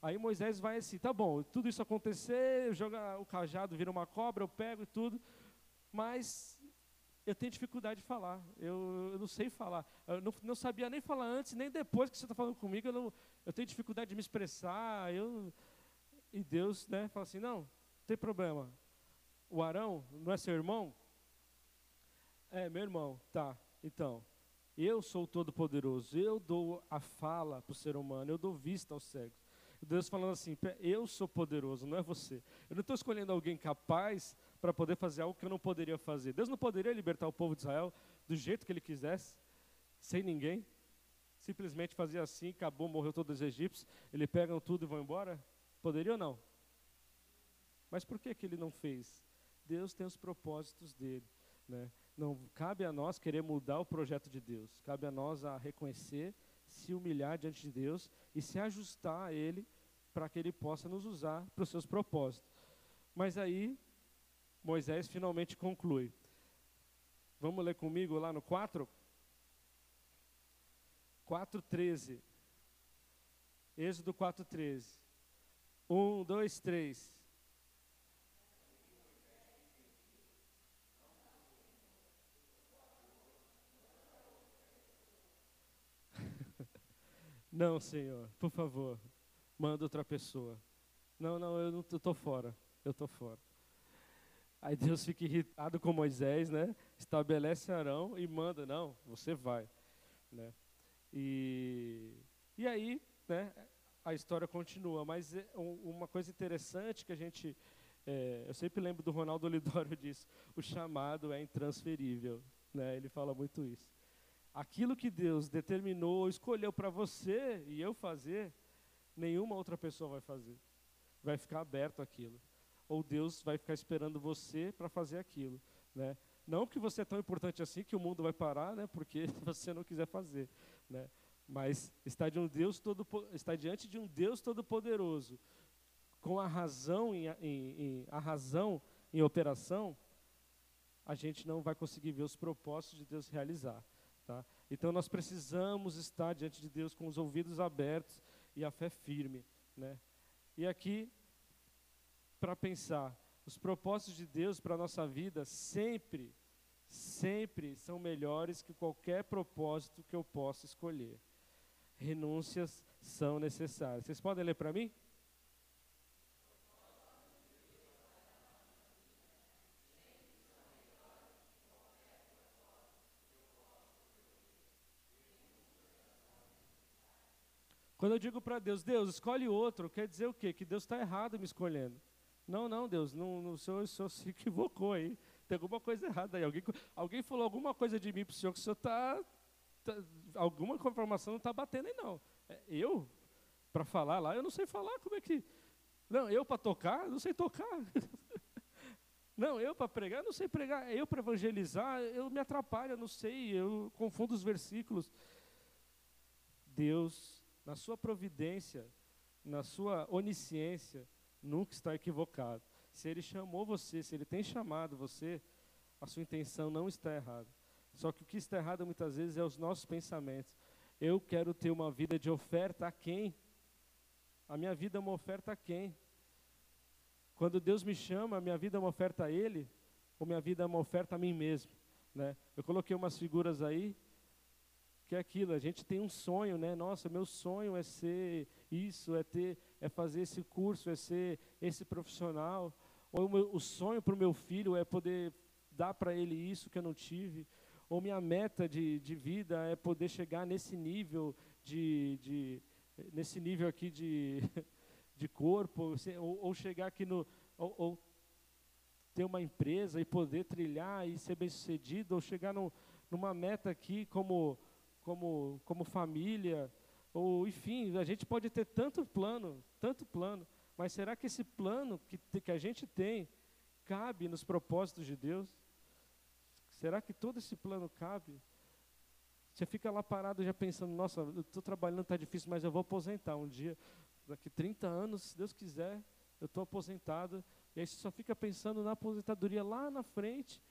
Aí Moisés vai assim, tá bom, tudo isso acontecer, joga o cajado, vira uma cobra, eu pego e tudo, mas eu tenho dificuldade de falar, eu, eu não sei falar, eu não, não, sabia nem falar antes, nem depois que você está falando comigo, eu, não, eu tenho dificuldade de me expressar, eu, e Deus né, fala assim, não, não tem problema, o Arão não é seu irmão? É, meu irmão, tá. Então, eu sou Todo-Poderoso, eu dou a fala para o ser humano, eu dou vista aos cegos. Deus falando assim: eu sou poderoso, não é você. Eu não estou escolhendo alguém capaz para poder fazer algo que eu não poderia fazer. Deus não poderia libertar o povo de Israel do jeito que ele quisesse, sem ninguém. simplesmente fazer assim, acabou, morreu todos os egípcios, ele pegam tudo e vão embora? Poderia ou não? Mas por que, que ele não fez? Deus tem os propósitos dele. Né? Não cabe a nós querer mudar o projeto de Deus. Cabe a nós a reconhecer, se humilhar diante de Deus e se ajustar a Ele para que Ele possa nos usar para os seus propósitos. Mas aí Moisés finalmente conclui. Vamos ler comigo lá no 4? 4,13. Êxodo 4,13. 1, 2, 3. Não, Senhor, por favor, manda outra pessoa. Não, não, eu estou fora, eu estou fora. Aí Deus fica irritado com Moisés, né? Estabelece Arão e manda, não, você vai, né? E, e aí, né? A história continua, mas é uma coisa interessante que a gente, é, eu sempre lembro do Ronaldo Lidório disso, o chamado é intransferível, né? Ele fala muito isso aquilo que Deus determinou, escolheu para você e eu fazer, nenhuma outra pessoa vai fazer. Vai ficar aberto aquilo. Ou Deus vai ficar esperando você para fazer aquilo, né? Não que você é tão importante assim que o mundo vai parar, né? Porque você não quiser fazer, né? Mas está de um Deus todo está diante de um Deus todo poderoso, com a razão em, em, em a razão em operação, a gente não vai conseguir ver os propósitos de Deus realizar. Tá? Então nós precisamos estar diante de Deus com os ouvidos abertos e a fé firme. Né? E aqui, para pensar, os propósitos de Deus para a nossa vida sempre, sempre são melhores que qualquer propósito que eu possa escolher. Renúncias são necessárias. Vocês podem ler para mim? Quando eu digo para Deus, Deus, escolhe outro, quer dizer o quê? Que Deus está errado me escolhendo. Não, não, Deus, não, não, o, senhor, o senhor se equivocou aí. Tem alguma coisa errada aí. Alguém, alguém falou alguma coisa de mim para o senhor que o senhor está. Tá, alguma informação não está batendo aí, não. É, eu, para falar lá, eu não sei falar, como é que. Não, eu para tocar, não sei tocar. Não, eu para pregar, não sei pregar. Eu para evangelizar, eu me atrapalho, não sei, eu confundo os versículos. Deus na sua providência, na sua onisciência, nunca está equivocado. Se ele chamou você, se ele tem chamado você, a sua intenção não está errada. Só que o que está errado muitas vezes é os nossos pensamentos. Eu quero ter uma vida de oferta a quem? A minha vida é uma oferta a quem? Quando Deus me chama, a minha vida é uma oferta a Ele, ou minha vida é uma oferta a mim mesmo? Né? Eu coloquei umas figuras aí, que é aquilo, a gente tem um sonho, né? Nossa, meu sonho é ser isso, é ter, é fazer esse curso, é ser esse profissional. Ou o, sonho para o meu filho é poder dar para ele isso que eu não tive. Ou minha meta de, de vida é poder chegar nesse nível de, de nesse nível aqui de, de corpo, ou, ou chegar aqui no ou, ou, ter uma empresa e poder trilhar e ser bem sucedido, ou chegar no, numa meta aqui como como, como família, ou enfim, a gente pode ter tanto plano, tanto plano, mas será que esse plano que, que a gente tem cabe nos propósitos de Deus? Será que todo esse plano cabe? Você fica lá parado já pensando, nossa, eu estou trabalhando, está difícil, mas eu vou aposentar um dia. Daqui 30 anos, se Deus quiser, eu estou aposentado. E aí você só fica pensando na aposentadoria lá na frente.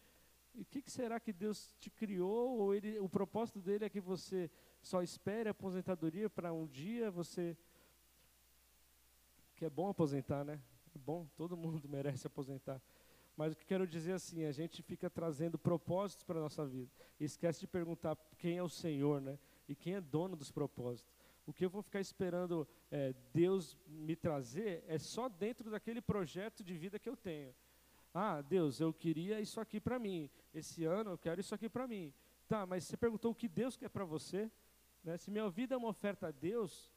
E o que, que, será que Deus te criou? Ou ele, o propósito dele é que você só espere a aposentadoria para um dia você. Que é bom aposentar, né? É bom, todo mundo merece aposentar. Mas o que quero dizer assim, a gente fica trazendo propósitos para a nossa vida. E esquece de perguntar quem é o Senhor, né? E quem é dono dos propósitos. O que eu vou ficar esperando é, Deus me trazer é só dentro daquele projeto de vida que eu tenho. Ah, Deus, eu queria isso aqui para mim. Esse ano eu quero isso aqui para mim. Tá, mas você perguntou o que Deus quer para você? Né? Se minha vida é uma oferta a Deus,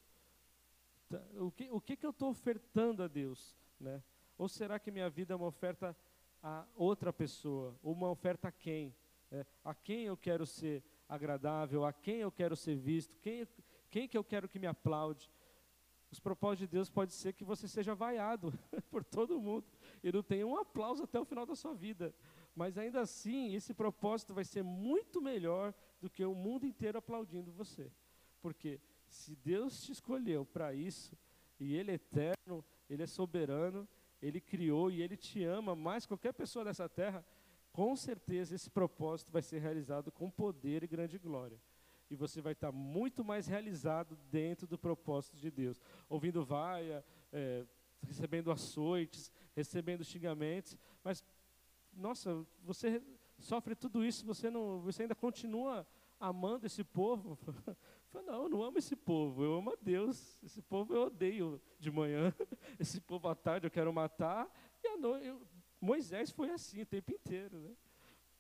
tá, o, que, o que, que eu estou ofertando a Deus? Né? Ou será que minha vida é uma oferta a outra pessoa? Uma oferta a quem? É, a quem eu quero ser? agradável, a quem eu quero ser visto, quem, quem que eu quero que me aplaude. Os propósitos de Deus pode ser que você seja vaiado por todo mundo e não tenha um aplauso até o final da sua vida. Mas ainda assim, esse propósito vai ser muito melhor do que o mundo inteiro aplaudindo você. Porque se Deus te escolheu para isso, e Ele é eterno, Ele é soberano, Ele criou e Ele te ama mais que qualquer pessoa dessa terra, com certeza esse propósito vai ser realizado com poder e grande glória. E você vai estar muito mais realizado dentro do propósito de Deus. Ouvindo vaia, é, recebendo açoites, recebendo xingamentos, mas, nossa, você sofre tudo isso, você, não, você ainda continua amando esse povo. Falei, não, eu não amo esse povo, eu amo a Deus. Esse povo eu odeio de manhã, esse povo à tarde eu quero matar, e à noite, eu, Moisés foi assim o tempo inteiro, né?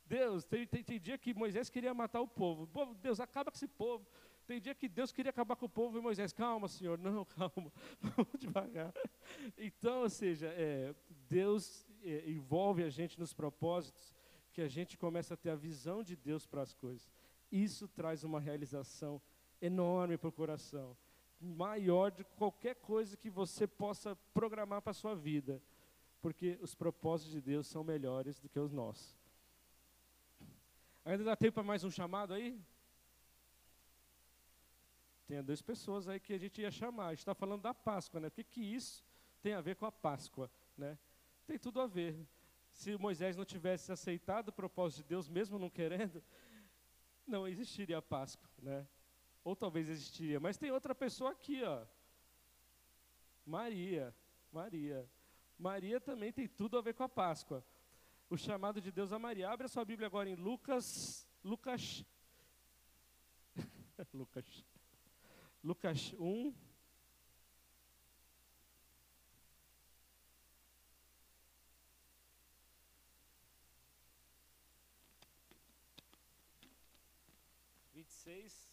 Deus, tem, tem, tem dia que Moisés queria matar o povo. Deus, acaba com esse povo. Tem dia que Deus queria acabar com o povo e Moisés, calma, Senhor, não, calma, vamos devagar. Então, ou seja, é, Deus é, envolve a gente nos propósitos que a gente começa a ter a visão de Deus para as coisas. Isso traz uma realização enorme para o coração, maior de qualquer coisa que você possa programar para a sua vida porque os propósitos de Deus são melhores do que os nossos. Ainda dá tempo para mais um chamado aí? Tem duas pessoas aí que a gente ia chamar. A gente está falando da Páscoa, né? O que, que isso tem a ver com a Páscoa, né? Tem tudo a ver. Se Moisés não tivesse aceitado o propósito de Deus, mesmo não querendo, não existiria a Páscoa, né? Ou talvez existiria. Mas tem outra pessoa aqui, ó. Maria. Maria. Maria também tem tudo a ver com a Páscoa. O chamado de Deus a Maria. Abre a sua Bíblia agora em Lucas. Lucas. Lucas. Lucas 1. Vinte e seis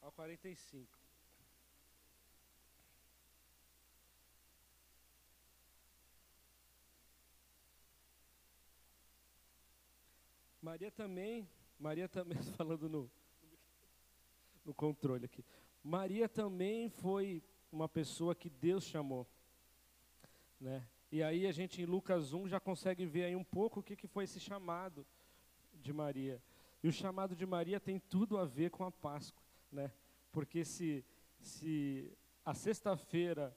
ao quarenta e cinco. Maria também, Maria também, falando no, no controle aqui. Maria também foi uma pessoa que Deus chamou. Né? E aí a gente em Lucas 1 já consegue ver aí um pouco o que, que foi esse chamado de Maria. E o chamado de Maria tem tudo a ver com a Páscoa, né? Porque se, se a sexta-feira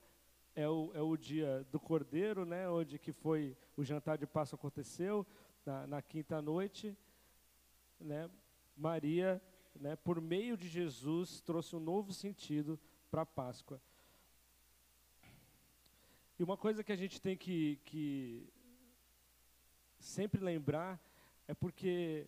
é o, é o dia do Cordeiro, né? Onde que foi o jantar de Páscoa aconteceu, na, na quinta noite, né, Maria, né, por meio de Jesus, trouxe um novo sentido para a Páscoa. E uma coisa que a gente tem que, que sempre lembrar é porque,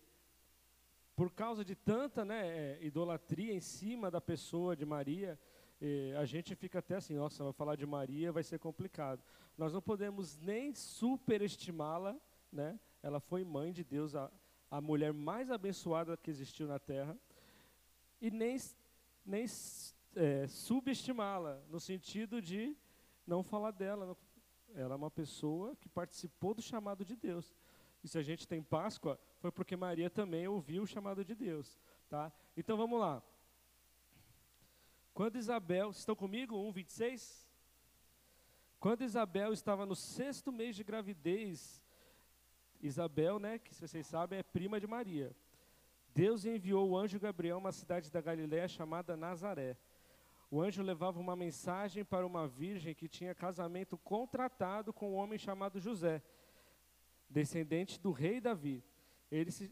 por causa de tanta né, é, idolatria em cima da pessoa de Maria, eh, a gente fica até assim, nossa, vai falar de Maria vai ser complicado. Nós não podemos nem superestimá-la, né? Ela foi mãe de Deus, a, a mulher mais abençoada que existiu na terra, e nem, nem é, subestimá-la, no sentido de não falar dela. Ela é uma pessoa que participou do chamado de Deus. E se a gente tem Páscoa, foi porque Maria também ouviu o chamado de Deus. Tá? Então vamos lá. Quando Isabel, estão comigo? 1, 26? Quando Isabel estava no sexto mês de gravidez, Isabel, né, que vocês sabem, é prima de Maria. Deus enviou o anjo Gabriel a uma cidade da Galiléia chamada Nazaré. O anjo levava uma mensagem para uma virgem que tinha casamento contratado com um homem chamado José, descendente do rei Davi. Se,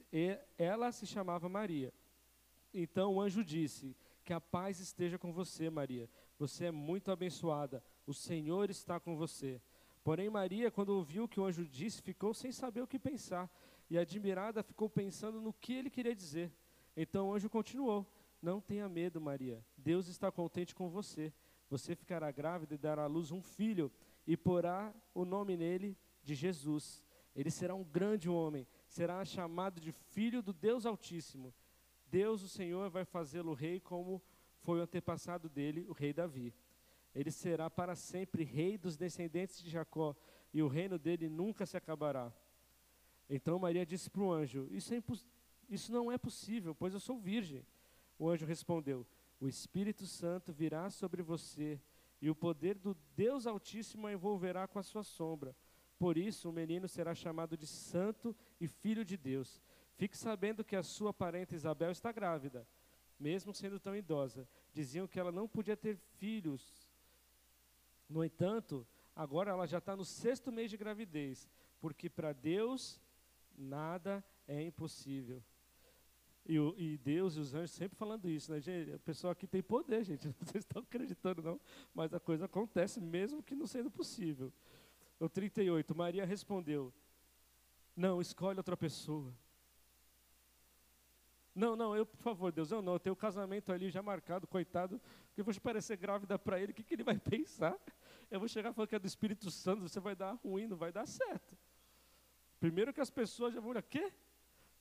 ela se chamava Maria. Então o anjo disse: Que a paz esteja com você, Maria. Você é muito abençoada. O Senhor está com você. Porém, Maria, quando ouviu o que o anjo disse, ficou sem saber o que pensar, e admirada ficou pensando no que ele queria dizer. Então o anjo continuou: Não tenha medo, Maria, Deus está contente com você. Você ficará grávida e dará à luz um filho, e porá o nome nele de Jesus. Ele será um grande homem, será chamado de filho do Deus Altíssimo. Deus, o Senhor, vai fazê-lo rei como foi o antepassado dele, o rei Davi. Ele será para sempre rei dos descendentes de Jacó, e o reino dele nunca se acabará. Então Maria disse para o anjo: Isso é Isso não é possível, pois eu sou virgem. O anjo respondeu: O Espírito Santo virá sobre você, e o poder do Deus Altíssimo a envolverá com a sua sombra. Por isso, o menino será chamado de Santo e Filho de Deus. Fique sabendo que a sua parente Isabel está grávida, mesmo sendo tão idosa. Diziam que ela não podia ter filhos. No entanto, agora ela já está no sexto mês de gravidez, porque para Deus nada é impossível. E, e, Deus e os anjos sempre falando isso, né, gente? O pessoal aqui tem poder, gente. Vocês estão acreditando, não? Mas a coisa acontece mesmo que não sendo possível. O 38, Maria respondeu: Não, escolhe outra pessoa. Não, não, eu, por favor, Deus, eu não, eu tenho o casamento ali já marcado, coitado, que eu vou parecer grávida para ele, o que, que ele vai pensar? Eu vou chegar falando que é do Espírito Santo, você vai dar ruim, não vai dar certo. Primeiro que as pessoas já vão olhar, quê?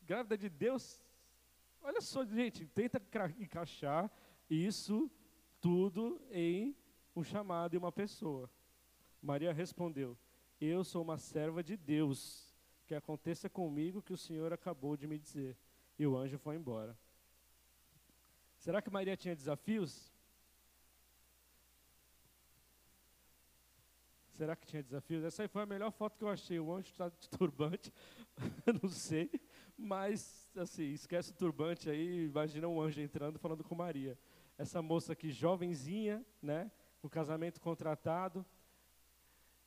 Grávida de Deus? Olha só, gente, tenta encaixar isso tudo em um chamado e uma pessoa. Maria respondeu: Eu sou uma serva de Deus, que aconteça comigo o que o Senhor acabou de me dizer. E o anjo foi embora. Será que Maria tinha desafios? Será que tinha desafios? Essa aí foi a melhor foto que eu achei. O anjo está de turbante, não sei. Mas, assim, esquece o turbante aí, imagina um anjo entrando falando com Maria. Essa moça aqui, jovenzinha, né, com casamento contratado,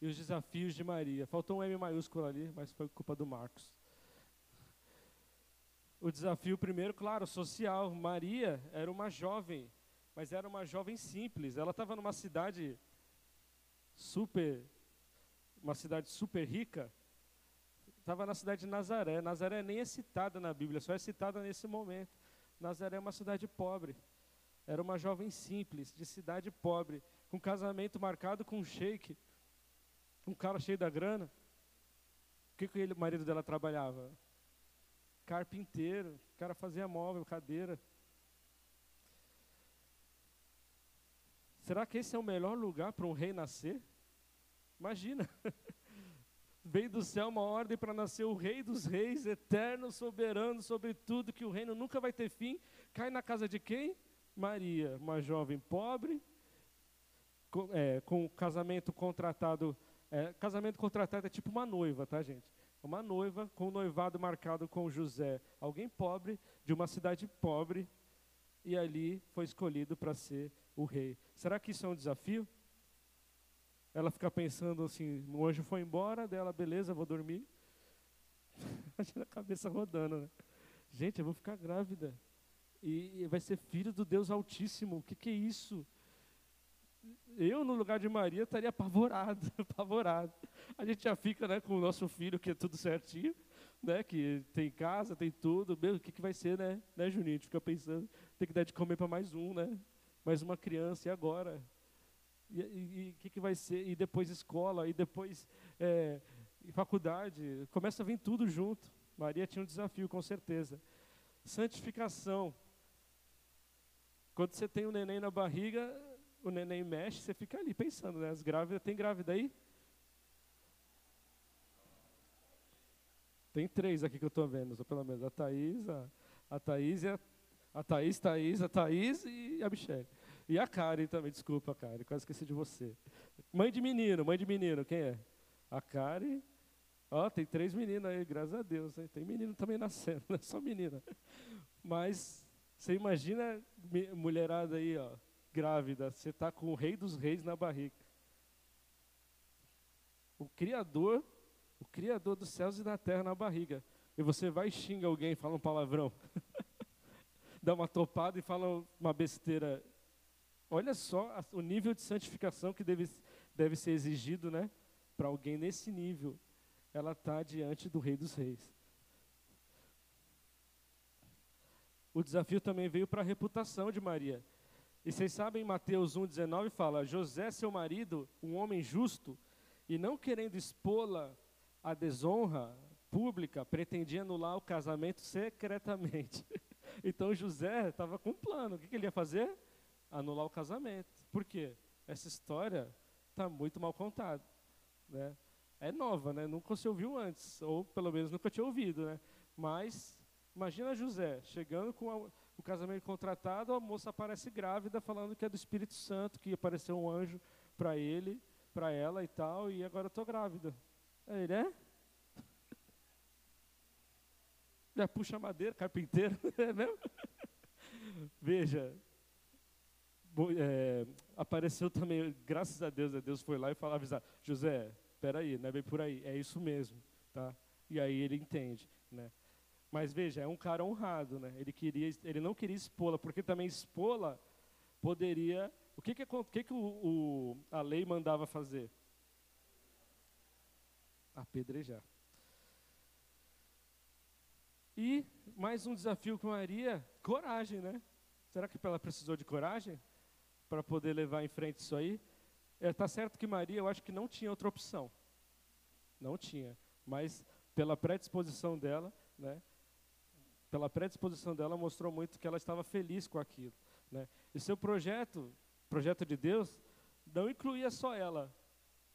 e os desafios de Maria. Faltou um M maiúsculo ali, mas foi culpa do Marcos. O desafio primeiro, claro, social. Maria era uma jovem, mas era uma jovem simples. Ela estava numa cidade super, uma cidade super rica, estava na cidade de Nazaré. Nazaré nem é citada na Bíblia, só é citada nesse momento. Nazaré é uma cidade pobre. Era uma jovem simples, de cidade pobre, com casamento marcado com um sheik, um cara cheio da grana. O que, que ele, o marido dela trabalhava? Carpinteiro, o cara fazia móvel, cadeira. Será que esse é o melhor lugar para um rei nascer? Imagina. Veio do céu uma ordem para nascer o Rei dos Reis, eterno, soberano sobre tudo, que o reino nunca vai ter fim. Cai na casa de quem? Maria, uma jovem pobre, com, é, com casamento contratado. É, casamento contratado é tipo uma noiva, tá, gente? Uma noiva com um noivado marcado com José, alguém pobre, de uma cidade pobre, e ali foi escolhido para ser o rei. Será que isso é um desafio? Ela fica pensando assim, o anjo foi embora, dela, beleza, vou dormir. Imagina a cabeça rodando, né? Gente, eu vou ficar grávida. E, vai ser filho do Deus Altíssimo. O que, que é isso? Eu, no lugar de Maria, estaria apavorado, apavorado. A gente já fica né, com o nosso filho, que é tudo certinho, né, que tem casa, tem tudo. Meu, o que, que vai ser, né, né, Juninho? A gente fica pensando, tem que dar de comer para mais um, né? Mais uma criança, e agora? E o que, que vai ser? E depois escola, e depois é, faculdade. Começa a vir tudo junto. Maria tinha um desafio, com certeza. Santificação. Quando você tem um neném na barriga, o neném mexe, você fica ali pensando, né? As grávidas, tem grávida aí? Tem três aqui que eu estou vendo, pelo menos. A Thaís, a, a Thaís, a, a Thaís, Thaís, a Thaís e a Michelle. E a Karen também, desculpa, Karen, quase esqueci de você. Mãe de menino, mãe de menino, quem é? A Karen. Ó, tem três meninas aí, graças a Deus. Hein? Tem menino também nascendo, não é só menina. Mas você imagina mulherada aí, ó, grávida, você está com o rei dos reis na barriga. O Criador, o Criador dos céus e da terra na barriga. E você vai e xinga alguém, fala um palavrão. Dá uma topada e fala uma besteira Olha só o nível de santificação que deve, deve ser exigido né, para alguém nesse nível. Ela está diante do Rei dos Reis. O desafio também veio para a reputação de Maria. E vocês sabem, Mateus 1,19 fala: José, seu marido, um homem justo, e não querendo expô-la à desonra pública, pretendia anular o casamento secretamente. então José estava com um plano. O que, que ele ia fazer? anular o casamento. Por quê? Essa história está muito mal contada. Né? É nova, né? nunca se ouviu antes, ou pelo menos nunca tinha ouvido. Né? Mas Imagina José chegando com a, o casamento contratado, a moça aparece grávida, falando que é do Espírito Santo, que apareceu um anjo para ele, para ela e tal, e agora eu estou grávida. Aí ele é? Já puxa madeira, carpinteiro, é mesmo? Veja, é, apareceu também, graças a Deus, a Deus foi lá e falou, avisar, José, espera aí, não é bem por aí, é isso mesmo, tá? E aí ele entende, né? Mas veja, é um cara honrado, né? Ele queria, ele não queria expô-la, porque também expô-la poderia, o que que, que, que o, o, a lei mandava fazer? Apedrejar. E mais um desafio com Maria, coragem, né? Será que ela precisou de coragem? para poder levar em frente isso aí. Está é, tá certo que Maria, eu acho que não tinha outra opção. Não tinha. Mas pela predisposição dela, né, pela predisposição dela, mostrou muito que ela estava feliz com aquilo. Né. E seu projeto, projeto de Deus, não incluía só ela.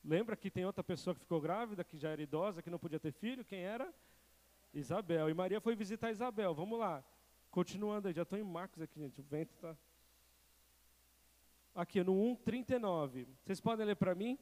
Lembra que tem outra pessoa que ficou grávida, que já era idosa, que não podia ter filho? Quem era? Isabel. E Maria foi visitar Isabel. Vamos lá. Continuando aí, já estou em Marcos aqui, gente. O vento está aqui no 1,39. Vocês podem ler para mim?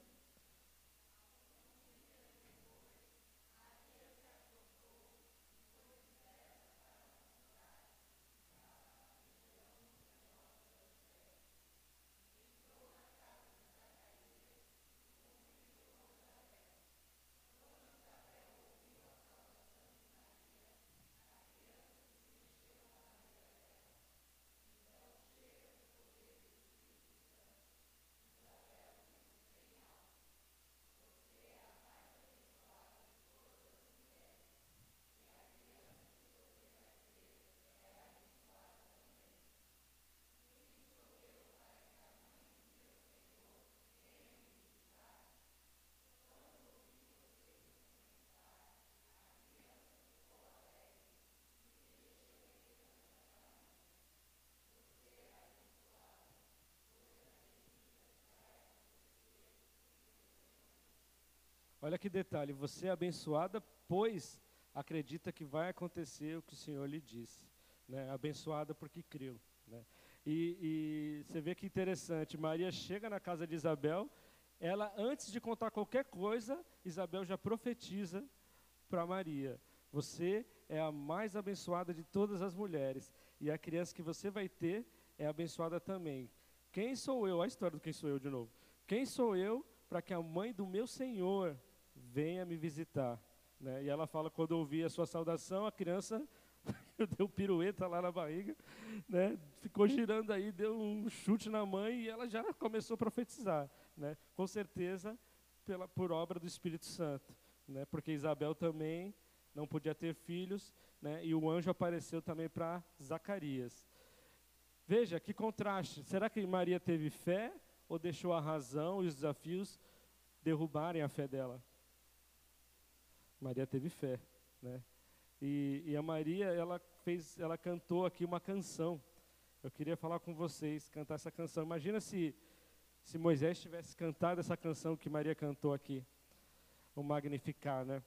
Olha que detalhe, você é abençoada, pois acredita que vai acontecer o que o Senhor lhe disse. Né? Abençoada porque creu. Né? E, e você vê que interessante, Maria chega na casa de Isabel, ela, antes de contar qualquer coisa, Isabel já profetiza para Maria: Você é a mais abençoada de todas as mulheres, e a criança que você vai ter é abençoada também. Quem sou eu? Olha a história do quem sou eu de novo. Quem sou eu para que a mãe do meu Senhor venha me visitar. Né? E ela fala, quando ouvi a sua saudação, a criança deu pirueta lá na barriga, né? ficou girando aí, deu um chute na mãe e ela já começou a profetizar. Né? Com certeza, pela, por obra do Espírito Santo. Né? Porque Isabel também não podia ter filhos, né? e o anjo apareceu também para Zacarias. Veja que contraste. Será que Maria teve fé ou deixou a razão e os desafios derrubarem a fé dela? Maria teve fé, né? E, e, a Maria, ela fez, ela cantou aqui uma canção. Eu queria falar com vocês, cantar essa canção. Imagina se se Moisés tivesse cantado essa canção que Maria cantou aqui, o Magnificar, né?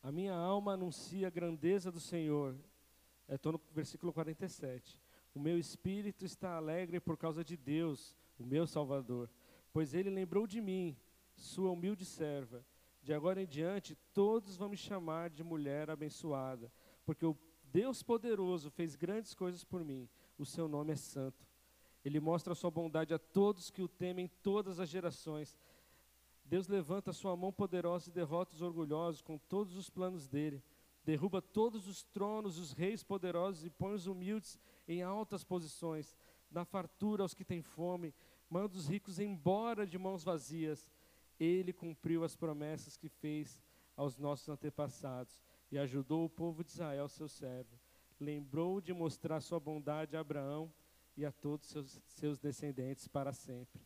A minha alma anuncia a grandeza do Senhor. Estou no versículo 47. O meu espírito está alegre por causa de Deus, o meu Salvador, pois ele lembrou de mim, sua humilde serva. De agora em diante, todos vão me chamar de mulher abençoada, porque o Deus poderoso fez grandes coisas por mim. O seu nome é santo. Ele mostra a sua bondade a todos que o temem todas as gerações. Deus levanta a sua mão poderosa e derrota os orgulhosos com todos os planos dele. Derruba todos os tronos, os reis poderosos e põe os humildes em altas posições. Dá fartura aos que têm fome, manda os ricos embora de mãos vazias ele cumpriu as promessas que fez aos nossos antepassados e ajudou o povo de Israel, seu servo. Lembrou de mostrar sua bondade a Abraão e a todos seus, seus descendentes para sempre.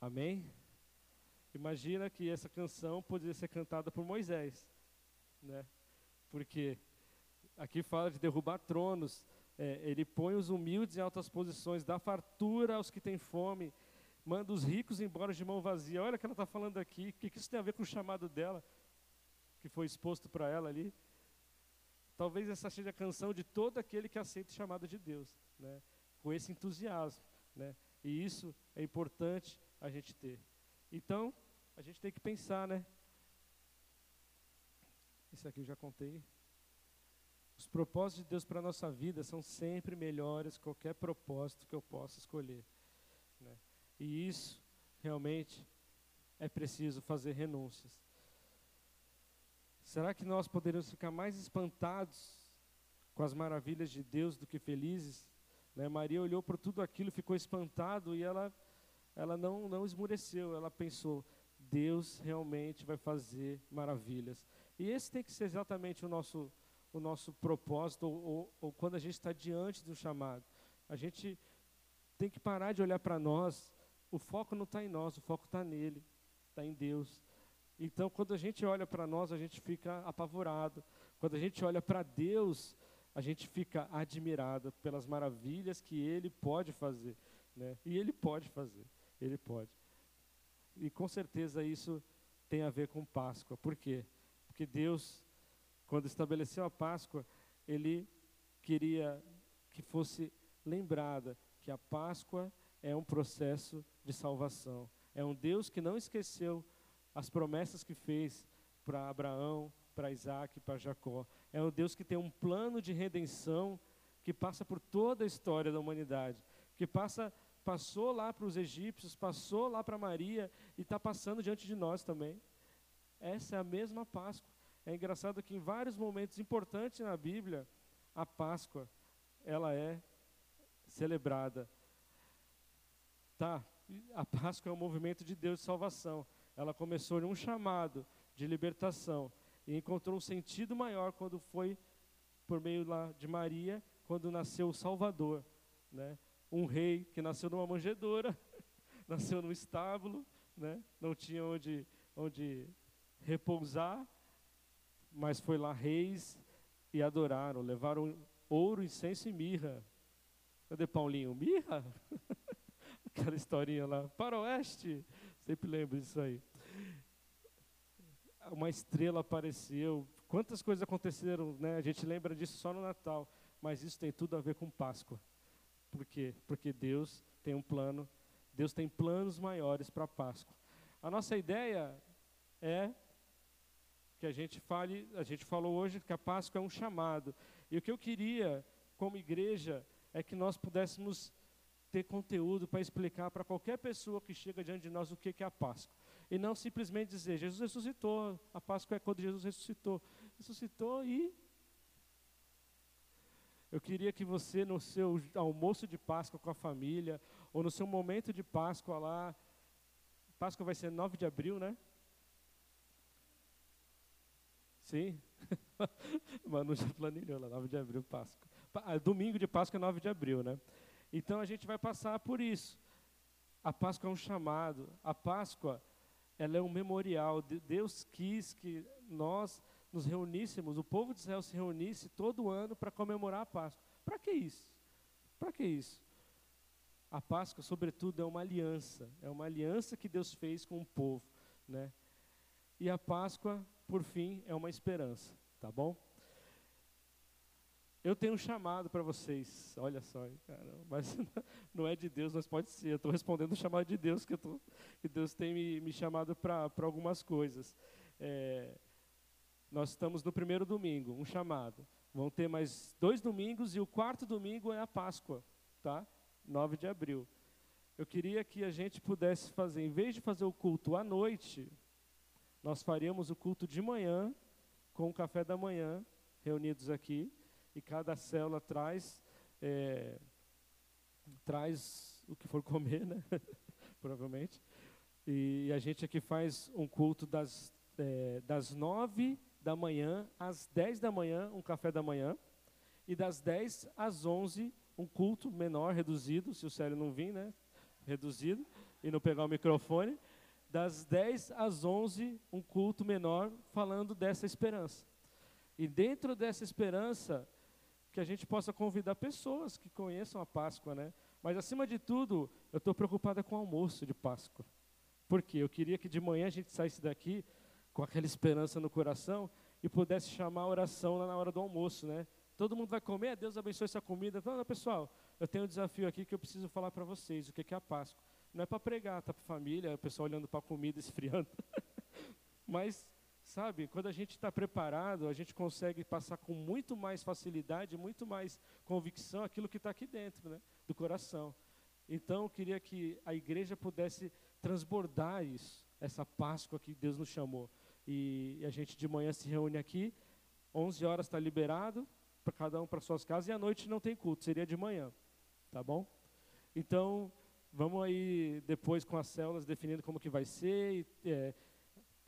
Amém? Imagina que essa canção poderia ser cantada por Moisés, né? Porque aqui fala de derrubar tronos, é, ele põe os humildes em altas posições, dá fartura aos que têm fome, manda os ricos embora de mão vazia. Olha o que ela está falando aqui. O que, que isso tem a ver com o chamado dela, que foi exposto para ela ali? Talvez essa seja a canção de todo aquele que aceita o chamado de Deus, né? com esse entusiasmo. Né? E isso é importante a gente ter. Então, a gente tem que pensar, né? Isso aqui eu já contei. Os propósitos de Deus para a nossa vida são sempre melhores que qualquer propósito que eu possa escolher. E isso, realmente, é preciso fazer renúncias. Será que nós poderíamos ficar mais espantados com as maravilhas de Deus do que felizes? Né? Maria olhou para tudo aquilo, ficou espantado e ela, ela não, não esmureceu. Ela pensou: Deus realmente vai fazer maravilhas. E esse tem que ser exatamente o nosso, o nosso propósito, ou, ou, ou quando a gente está diante do chamado. A gente tem que parar de olhar para nós. O foco não está em nós, o foco está nele, está em Deus. Então, quando a gente olha para nós, a gente fica apavorado. Quando a gente olha para Deus, a gente fica admirado pelas maravilhas que Ele pode fazer. Né? E Ele pode fazer, Ele pode. E com certeza isso tem a ver com Páscoa. Por quê? Porque Deus, quando estabeleceu a Páscoa, Ele queria que fosse lembrada que a Páscoa é um processo de salvação. É um Deus que não esqueceu as promessas que fez para Abraão, para Isaac, para Jacó. É um Deus que tem um plano de redenção que passa por toda a história da humanidade, que passa passou lá para os egípcios, passou lá para Maria e está passando diante de nós também. Essa é a mesma Páscoa. É engraçado que em vários momentos importantes na Bíblia, a Páscoa ela é celebrada. Tá, a Páscoa é um movimento de Deus de salvação ela começou em um chamado de libertação e encontrou um sentido maior quando foi por meio lá de Maria, quando nasceu o Salvador, né? Um rei que nasceu numa manjedoura, nasceu num estábulo, né? Não tinha onde onde repousar, mas foi lá reis e adoraram, levaram ouro, incenso e mirra. Cadê Paulinho? Mirra? Aquela historinha lá, para o oeste. Sempre lembro disso aí uma estrela apareceu. Quantas coisas aconteceram, né? A gente lembra disso só no Natal, mas isso tem tudo a ver com Páscoa. Por quê? Porque Deus tem um plano, Deus tem planos maiores para Páscoa. A nossa ideia é que a gente fale, a gente falou hoje que a Páscoa é um chamado. E o que eu queria, como igreja, é que nós pudéssemos ter conteúdo para explicar para qualquer pessoa que chega diante de nós o que é a Páscoa. E não simplesmente dizer, Jesus ressuscitou, a Páscoa é quando Jesus ressuscitou. Ressuscitou e. Eu queria que você, no seu almoço de Páscoa com a família, ou no seu momento de Páscoa lá, Páscoa vai ser 9 de abril, né? Sim? Manu já planilhou lá, 9 de abril, Páscoa. Ah, domingo de Páscoa é 9 de abril, né? Então a gente vai passar por isso. A Páscoa é um chamado. A Páscoa ela é um memorial. Deus quis que nós nos reuníssemos, o povo de Israel se reunisse todo ano para comemorar a Páscoa. Para que isso? Para que isso? A Páscoa, sobretudo, é uma aliança. É uma aliança que Deus fez com o povo, né? E a Páscoa, por fim, é uma esperança, tá bom? Eu tenho um chamado para vocês. Olha só, cara, mas não é de Deus, mas pode ser. Eu estou respondendo o chamado de Deus, que, tô, que Deus tem me, me chamado para algumas coisas. É, nós estamos no primeiro domingo, um chamado. Vão ter mais dois domingos e o quarto domingo é a Páscoa, tá? 9 de abril. Eu queria que a gente pudesse fazer, em vez de fazer o culto à noite, nós faríamos o culto de manhã, com o café da manhã, reunidos aqui e cada célula traz é, traz o que for comer, né? Provavelmente. E a gente aqui faz um culto das, é, das nove da manhã às dez da manhã, um café da manhã, e das dez às onze, um culto menor, reduzido, se o Célio não vir, né? Reduzido, e não pegar o microfone. Das dez às onze, um culto menor, falando dessa esperança. E dentro dessa esperança, que a gente possa convidar pessoas que conheçam a Páscoa, né? Mas acima de tudo, eu estou preocupada com o almoço de Páscoa. Por quê? Eu queria que de manhã a gente saísse daqui com aquela esperança no coração e pudesse chamar a oração lá na hora do almoço, né? Todo mundo vai comer, Deus abençoe essa comida. Então, pessoal, eu tenho um desafio aqui que eu preciso falar para vocês, o que é a Páscoa. Não é para pregar, tá para família, o pessoal olhando para a comida, esfriando. Mas, sabe, quando a gente está preparado, a gente consegue passar com muito mais facilidade, muito mais convicção aquilo que está aqui dentro, né, do coração. Então, eu queria que a igreja pudesse transbordar isso, essa Páscoa que Deus nos chamou. E a gente de manhã se reúne aqui, 11 horas está liberado, para cada um para suas casas, e à noite não tem culto, seria de manhã, tá bom? Então, vamos aí depois com as células definindo como que vai ser. E, é,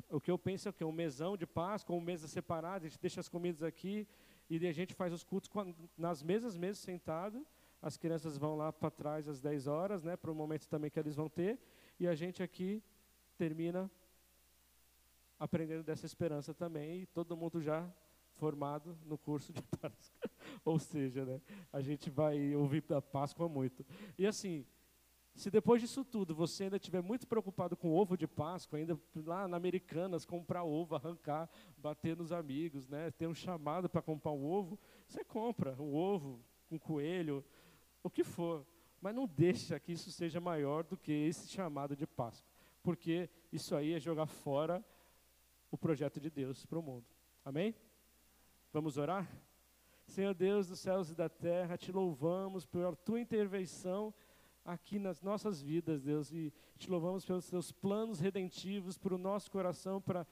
o que eu penso é que um mesão de Páscoa, uma mesa separada, a gente deixa as comidas aqui e a gente faz os cultos nas mesas mesmo, sentado. As crianças vão lá para trás às 10 horas, né, para o momento também que eles vão ter, e a gente aqui termina aprendendo dessa esperança também, e todo mundo já formado no curso de Páscoa. Ou seja, né, a gente vai ouvir da Páscoa muito. E assim, se depois disso tudo você ainda estiver muito preocupado com ovo de Páscoa, ainda lá na Americanas comprar ovo, arrancar, bater nos amigos, né, ter um chamado para comprar um ovo, você compra um ovo, um coelho, o que for. Mas não deixa que isso seja maior do que esse chamado de Páscoa. Porque isso aí é jogar fora o projeto de Deus para o mundo. Amém? Vamos orar? Senhor Deus dos céus e da terra, te louvamos por tua intervenção aqui nas nossas vidas, Deus, e te louvamos pelos teus planos redentivos para o nosso coração, para,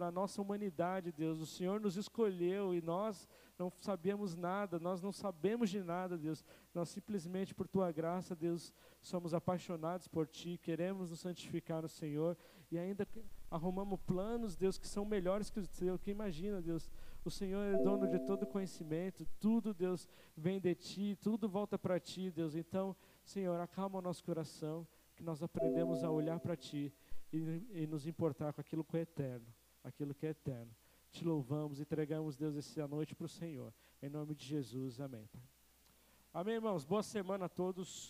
a nossa humanidade, Deus. O Senhor nos escolheu e nós não sabemos nada, nós não sabemos de nada, Deus. Nós simplesmente, por tua graça, Deus, somos apaixonados por ti, queremos nos santificar no Senhor e ainda arrumamos planos, Deus, que são melhores que o teu, que imagina, Deus o Senhor é dono de todo conhecimento, tudo, Deus, vem de Ti, tudo volta para Ti, Deus. Então, Senhor, acalma o nosso coração, que nós aprendemos a olhar para Ti e, e, nos importar com aquilo que é eterno, aquilo que é eterno. Te louvamos, entregamos, Deus, essa noite para o Senhor. Em nome de Jesus, amém. Amém, irmãos. Boa semana a todos.